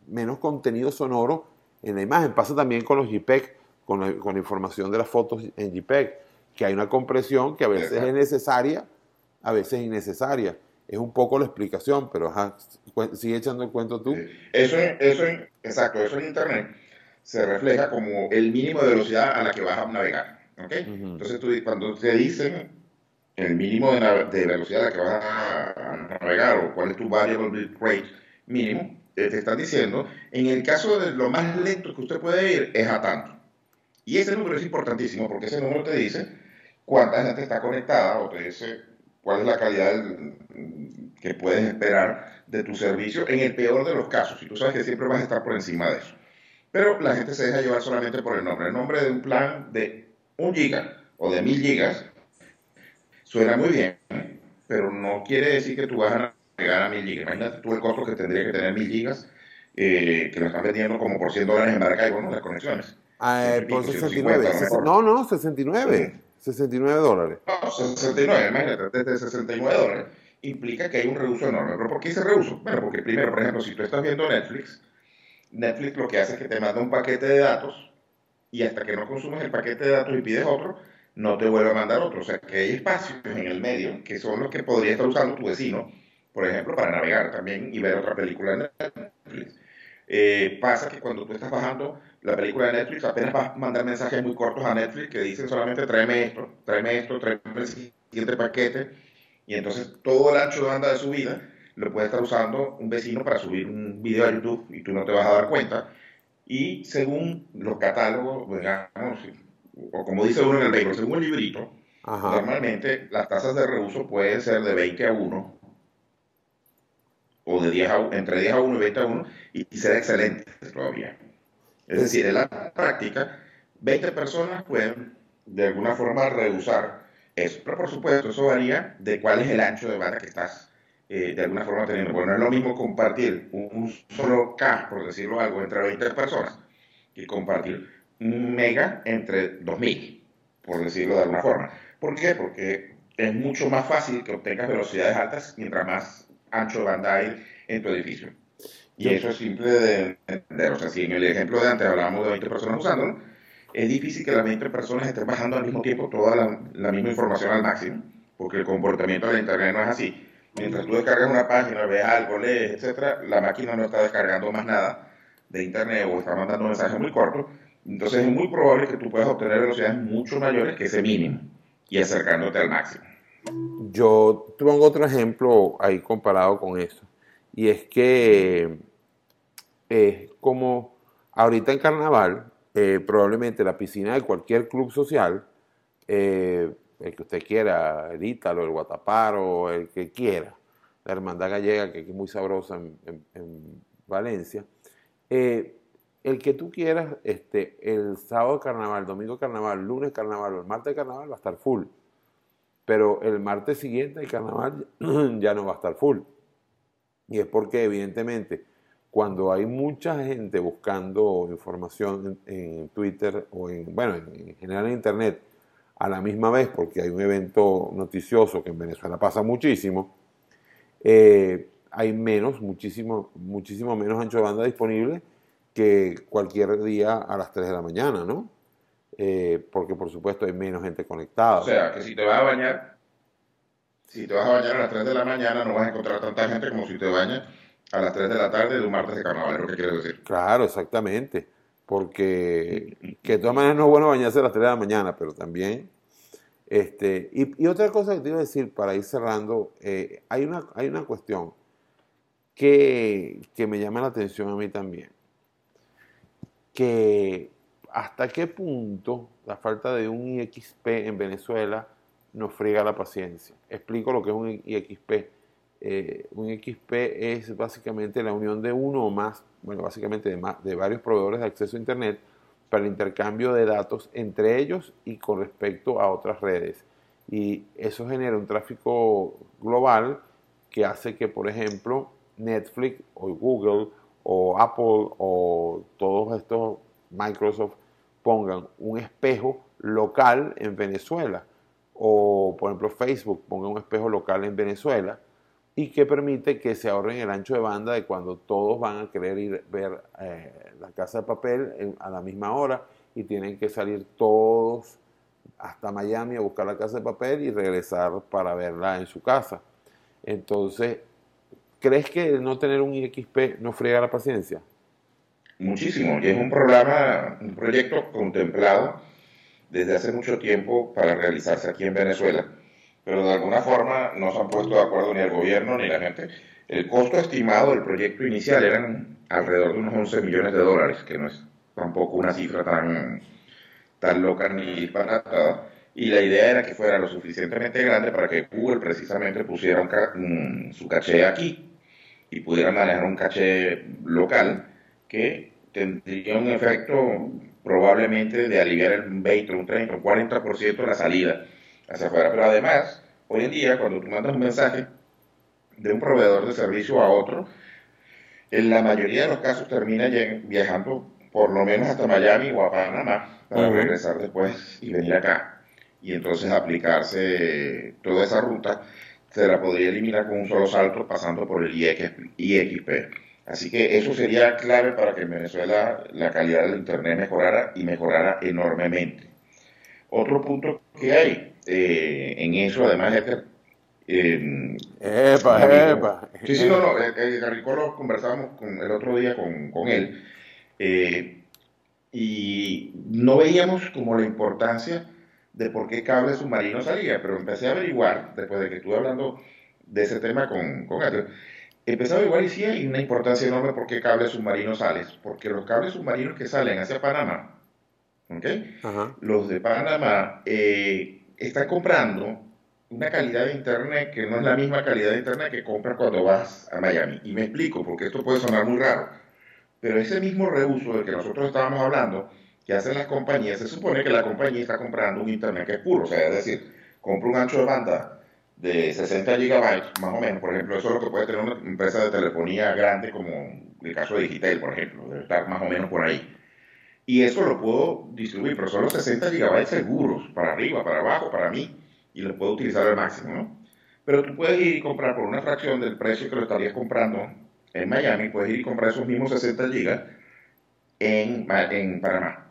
menos contenido sonoro en la imagen. Pasa también con los JPEG, con la, con la información de las fotos en JPEG, que hay una compresión que a veces es necesaria, a veces innecesaria. Es un poco la explicación, pero ajá, sigue echando el cuento tú. Eso, eso exacto, eso en Internet se refleja como el mínimo de velocidad a la que vas a navegar. ¿ok? Entonces, tú, cuando te dicen el mínimo de, de velocidad a la que vas a, a navegar o cuál es tu variable bit rate mínimo, eh, te están diciendo, en el caso de lo más lento que usted puede ir es a tanto. Y ese número es importantísimo porque ese número te dice cuánta gente está conectada o te dice cuál es la calidad del- que puedes esperar de tu servicio en el peor de los casos. Y tú sabes que siempre vas a estar por encima de eso. Pero la gente se deja llevar solamente por el nombre. El nombre de un plan de un giga o de mil gigas suena muy bien, pero no quiere decir que tú vas a navegar a mil gigas. Imagínate tú el costo que tendría que tener mil gigas, eh, que lo están vendiendo como por 100 dólares en Maracaibo, ¿no? Las conexiones. Ah, eh, por 150 69. a lo mejor. No, no, 69. 69 dólares. No, 69, imagínate, desde 69 dólares implica que hay un reuso enorme. ¿Pero por qué ese reuso? Bueno, porque primero, por ejemplo, si tú estás viendo Netflix, Netflix lo que hace es que te manda un paquete de datos y hasta que no consumes el paquete de datos y pides otro, no te vuelve a mandar otro. O sea, que hay espacios en el medio que son los que podría estar usando tu vecino, por ejemplo, para navegar también y ver otra película en Netflix. Eh, pasa que cuando tú estás bajando la película de Netflix, apenas vas a mandar mensajes muy cortos a Netflix que dicen solamente tráeme esto, tráeme esto, tráeme el siguiente paquete, y entonces todo el ancho de banda de su vida lo puede estar usando un vecino para subir un video a YouTube y tú no te vas a dar cuenta. Y según los catálogos, digamos, o como dice uno en el paper, según el librito, Ajá. normalmente las tasas de reuso pueden ser de 20 a 1 o de 10 a, entre 10 a 1 y 20 a 1 y, y ser excelente todavía. Es decir, en la práctica, 20 personas pueden de alguna forma reusar eso. Pero por supuesto, eso varía de cuál es el ancho de banda que estás eh, de alguna forma teniendo. Bueno, no es lo mismo compartir un, un solo K, por decirlo algo, entre 20 personas que compartir un mega entre 2000, por decirlo de alguna forma. ¿Por qué? Porque es mucho más fácil que obtengas velocidades altas mientras más ancho de banda hay en tu edificio. Y eso es simple de entender. O sea, si en el ejemplo de antes hablábamos de 20 personas usándolo, es difícil que las 20 personas estén bajando al mismo tiempo toda la, la misma información al máximo, porque el comportamiento de Internet no es así. Mientras tú descargas una página, ves algo, lees, etcétera, la máquina no está descargando más nada de Internet o está mandando mensajes muy cortos. Entonces es muy probable que tú puedas obtener velocidades mucho mayores que ese mínimo y acercándote al máximo. Yo te pongo otro ejemplo ahí comparado con eso. Y es que es como ahorita en carnaval, eh, probablemente la piscina de cualquier club social, eh, el que usted quiera, el Ítalo, el Guataparo, el que quiera, la Hermandad Gallega, que es muy sabrosa en, en- en Valencia, eh, el que tú quieras, este, el sábado carnaval, domingo carnaval, lunes carnaval o el martes carnaval va a estar full pero el martes siguiente el carnaval ya no va a estar full. Y es porque evidentemente cuando hay mucha gente buscando información en, Twitter o en, bueno, en, en general en Internet a la misma vez, porque hay un evento noticioso que en Venezuela pasa muchísimo, eh, hay menos, muchísimo, muchísimo menos ancho de banda disponible que cualquier día a las 3 de la mañana, ¿no? Eh, porque por supuesto hay menos gente conectada. O sea, que si te vas a bañar, si te vas a bañar a las 3 de la mañana, no vas a encontrar tanta gente como si te bañas a las 3 de la tarde de un martes de carnaval, es lo que quiero decir. Claro, exactamente. Porque que de todas maneras no es bueno bañarse a las 3 de la mañana, pero también. Este, y, otra cosa que te iba a decir para ir cerrando, eh, hay, una, hay una cuestión que, que me llama la atención a mí también. Que hasta qué punto la falta de un IXP en Venezuela nos friega la paciencia. Explico lo que es un IXP. Eh, un XP es básicamente la unión de uno o más, bueno, básicamente de, de varios proveedores de acceso a Internet para el intercambio de datos entre ellos y con respecto a otras redes. Y eso genera un tráfico global que hace que, por ejemplo, Netflix o Google o Apple o todos estos Microsoft pongan un espejo local en Venezuela o, por ejemplo, Facebook ponga un espejo local en Venezuela y que permite que se ahorren el ancho de banda de cuando todos van a querer ir ver eh, la casa de papel a la misma hora y tienen que salir todos hasta Miami a buscar la casa de papel y regresar para verla en su casa. Entonces, ¿crees que no tener un IXP no friega la paciencia? Muchísimo, y es un programa, un proyecto contemplado desde hace mucho tiempo para realizarse aquí en Venezuela, pero de alguna forma no se han puesto de acuerdo ni el gobierno ni la gente. El costo estimado del proyecto inicial eran alrededor de unos 11 millones de dólares, que no es tampoco una cifra tan, tan loca ni disparatada. Y la idea era que fuera lo suficientemente grande para que Google precisamente pusiera un su caché aquí y pudiera manejar un caché local que tendría un efecto probablemente de aliviar un 20, un 30, un 40% la salida hacia afuera. Pero además, hoy en día, cuando tú mandas un mensaje de un proveedor de servicio a otro, en la mayoría de los casos termina viajando por lo menos hasta Miami o a Panamá para regresar después y venir acá. Y entonces aplicarse toda esa ruta se la podría eliminar con un solo salto pasando por el IXP. Así que eso sería clave para que en Venezuela la calidad del Internet mejorara y mejorara enormemente. Otro punto que hay eh, en eso, además, es que... eh, Epa, amigo- epa. Sí, sí, no, no. eh, eh, Garrico lo conversábamos con, el otro día con, con él. eh, y no veíamos como la importancia de por qué cable submarino salía, pero empecé a averiguar, después de que estuve hablando de ese tema con, con empecé a averiguar y sí hay una importancia enorme por qué cable submarino sales, porque los cables submarinos que salen hacia Panamá, ¿ok? Ajá. los de Panamá eh, están comprando una calidad de internet que no es la misma calidad de internet que compras cuando vas a Miami. Y me explico, porque esto puede sonar muy raro. Pero ese mismo reuso del que nosotros estábamos hablando, que hacen las compañías, se supone que la compañía está comprando un internet que es puro. O sea, es decir, compra un ancho de banda de 60 gigabytes, más o menos. Por ejemplo, eso es lo que puede tener una empresa de telefonía grande como el caso de Digitel, por ejemplo. Debe estar más o menos por ahí. Y eso lo puedo distribuir, pero son los 60 gigabytes seguros, para arriba, para abajo, para mí, y lo puedo utilizar al máximo, ¿no? Pero tú puedes ir y comprar por una fracción del precio que lo estarías comprando en Miami, puedes ir y comprar esos mismos 60 gigas en, en Panamá.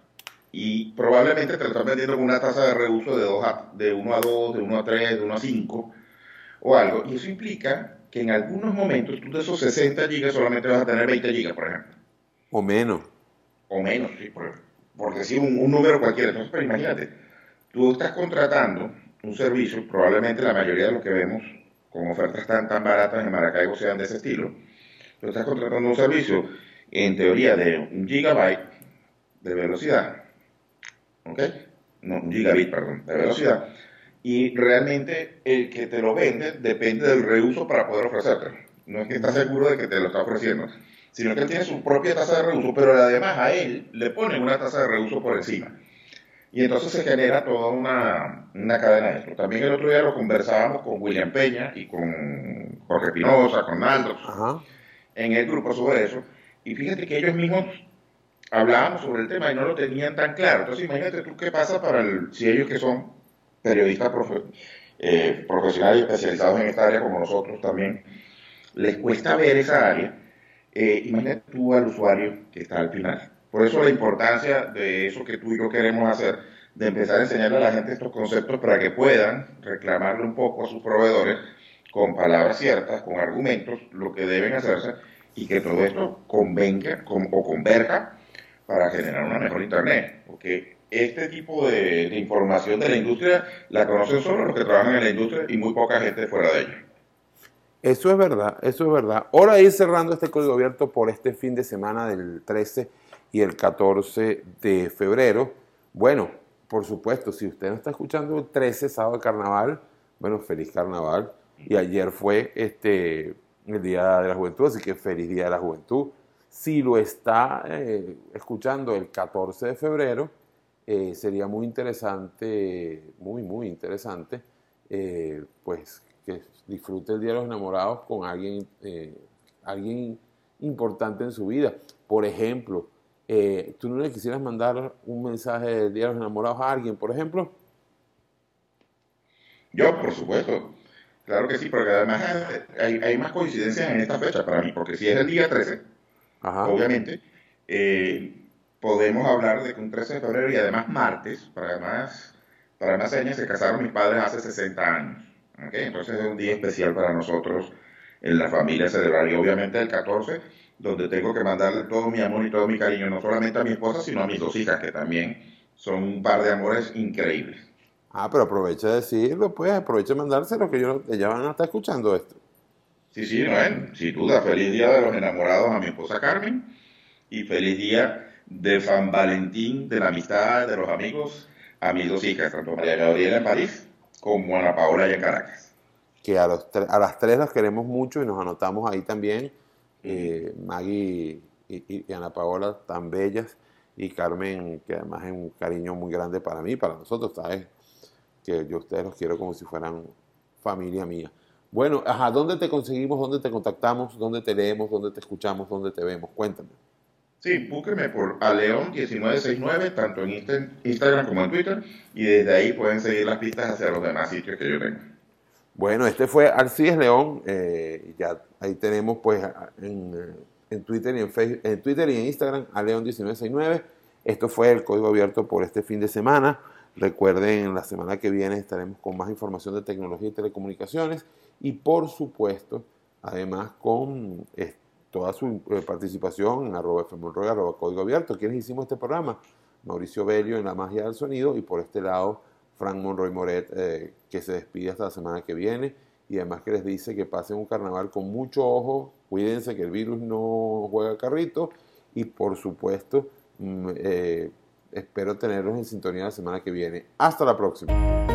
Y probablemente te lo están vendiendo con una tasa de reuso de, a- de 1 a 2, de 1 a 3, de 1 a 5 o algo. Y eso implica que en algunos momentos tú de esos 60 gigas solamente vas a tener 20 gigas, por ejemplo O menos. o menos, sí, por, por decir un, un número cualquiera. Entonces, pero imagínate, tú estás contratando un servicio, probablemente la mayoría de los que vemos con ofertas tan, tan baratas en Maracaibo sean de ese estilo, tú estás contratando un servicio, en teoría, de un gigabyte de velocidad, ¿ok? No, un gigabit, perdón, de velocidad, y realmente el que te lo vende depende del reuso para poder ofrecerte. No es que estás seguro de que te lo está ofreciendo, sino que él tiene su propia tasa de reuso, pero además a él le ponen una tasa de reuso por encima. Y entonces se genera toda una, una cadena de esto. También el otro día lo conversábamos con William Peña y con Jorge Pinoza, con Naldo, Ajá. en el grupo sobre eso. Y fíjate que ellos mismos hablábamos sobre el tema y no lo tenían tan claro. Entonces imagínate tú qué pasa para el, si ellos que son periodistas profe- eh, profesionales especializados en esta área como nosotros también, les cuesta ver esa área. Eh, imagínate tú al usuario que está al final. Por eso la importancia de eso que tú y yo queremos hacer, de empezar a enseñarle a la gente estos conceptos para que puedan reclamarle un poco a sus proveedores con palabras ciertas, con argumentos, lo que deben hacerse y que todo esto convenga con- o converja para generar una mejor Internet. Porque este tipo de, información de la industria la conocen solo los que trabajan en la industria y muy poca gente fuera de ella. Eso es verdad, eso es verdad. Ahora ir cerrando este código abierto por este fin de semana del 13 y el 14 de febrero. Bueno, por supuesto, si usted no está escuchando el 13, sábado de carnaval, bueno, feliz carnaval. Y ayer fue este, el Día de la Juventud, así que feliz Día de la Juventud. Si lo está eh, escuchando el 14 de febrero, eh, sería muy interesante, muy, muy interesante, eh, pues que disfrute el Día de los Enamorados con alguien, alguien importante en su vida. Por ejemplo, ¿tú no le quisieras mandar un mensaje del Día de los Enamorados a alguien, por ejemplo? Yo, por supuesto. Claro que sí, porque además hay, hay más coincidencias en esta fecha para mí, porque si es el día 13, Ajá. obviamente, eh, podemos hablar de que un 13 de febrero y además martes, para más, para más señas, se casaron mis padres hace 60 años. Entonces es un día especial para nosotros en la familia celebrar. Y obviamente el 14, donde tengo que mandarle todo mi amor y todo mi cariño, no solamente a mi esposa, sino a mis dos hijas, que también son un par de amores increíbles. Ah, pero aprovecha de decirlo, pues aprovecha de mandárselo, que yo, ella van a estar escuchando esto. Sí, sí, Noel, sin duda, feliz día de los enamorados a mi esposa Carmen y feliz día de San Valentín, de la amistad, de los amigos, a mis dos hijas, tanto María Gabriela en París como Ana Paola en Caracas. que a, los a las tres las queremos mucho y nos anotamos ahí también. Eh, Maggie y, y- y Ana Paola tan bellas y Carmen, que además es un cariño muy grande para mí, para nosotros, ¿sabes? Que yo a ustedes los quiero como si fueran familia mía. Bueno, ajá, ¿dónde te conseguimos? ¿Dónde te contactamos? ¿Dónde te leemos? ¿Dónde te escuchamos? ¿Dónde te vemos? Cuéntame. Sí, búsquenme por Aleón1969, tanto en Insta- Instagram como en Twitter, y desde ahí pueden seguir las pistas hacia los demás sitios que yo tengo. Bueno, este fue Alcides León. eh, ya ahí tenemos pues en, en Twitter y en Facebook, en Twitter y en Instagram a León1969. Esto fue el código abierto por este fin de semana. Recuerden, la semana que viene estaremos con más información de tecnología y telecomunicaciones y por supuesto, además con eh, toda su eh, participación en arroba fmonroy, arroba código abierto. ¿Quiénes hicimos este programa? Mauricio Bello en la magia del sonido y por este lado Frank Monroy Moret, eh, que se despide hasta la semana que viene y además que les dice que pasen un carnaval con mucho ojo, cuídense que el virus no juega carrito y por supuesto mm, espero tenerlos en sintonía la semana que viene. Hasta la próxima.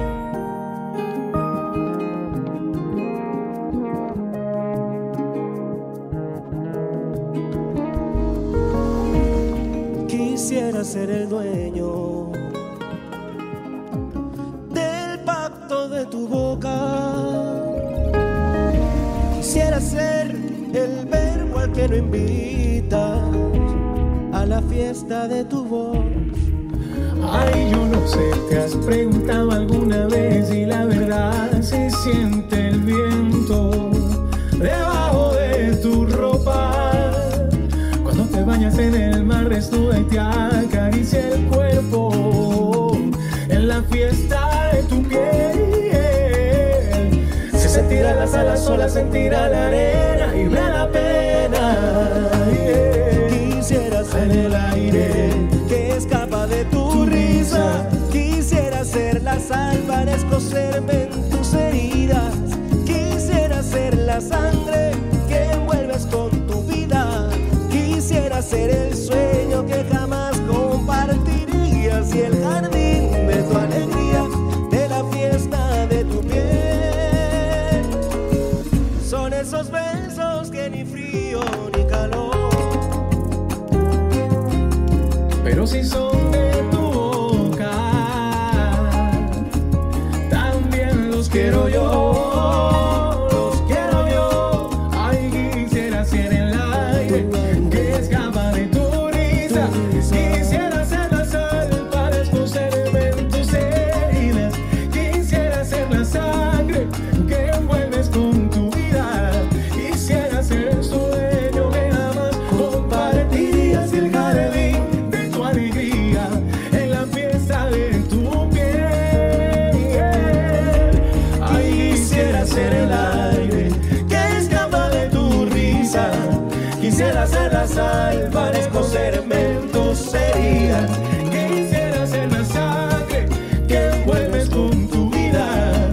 Quisiera ser el dueño del pacto de tu boca. Quisiera ser el verbo al que no invitas a la fiesta de tu voz. Ay, yo no sé, te has preguntado alguna vez y la verdad se siente el viento de en el mar desnuda y te acaricia el cuerpo en la fiesta de tu piel. Se tiran las alas solas, sentirá la arena y me da pena. Quisiera ser el aire que escapa de tu risa. Quisiera ser la sal para escocerme en tus heridas. Quisiera ser la sangre ser el sueño que jamás compartirías y el jardín de tu alegría, de la fiesta de tu piel. Son esos besos que ni frío ni calor. Pero si son de tu sal, parezco cemento sería. Quisiera ser la sangre que envuelves con tu vida.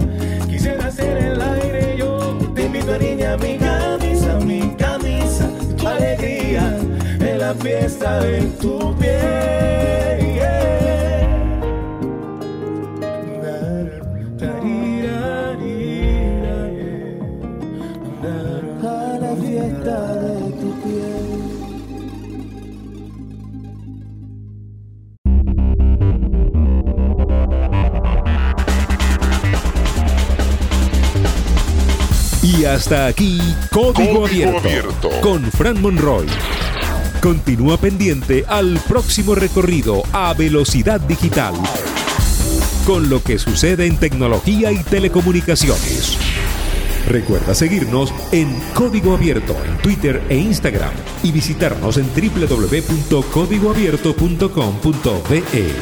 Quisiera ser el aire, yo te invito a niña, mi camisa, mi camisa, tu alegría en la fiesta de tu piel. Hasta aquí Código, Código abierto, Abierto. con Fran Monroy. Continúa pendiente al próximo recorrido a velocidad digital con lo que sucede en tecnología y telecomunicaciones. Recuerda seguirnos en Código Abierto en Twitter e Instagram y visitarnos en www.códigoabierto.com.be.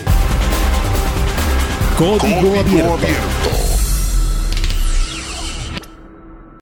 Código, Código Abierto. abierto.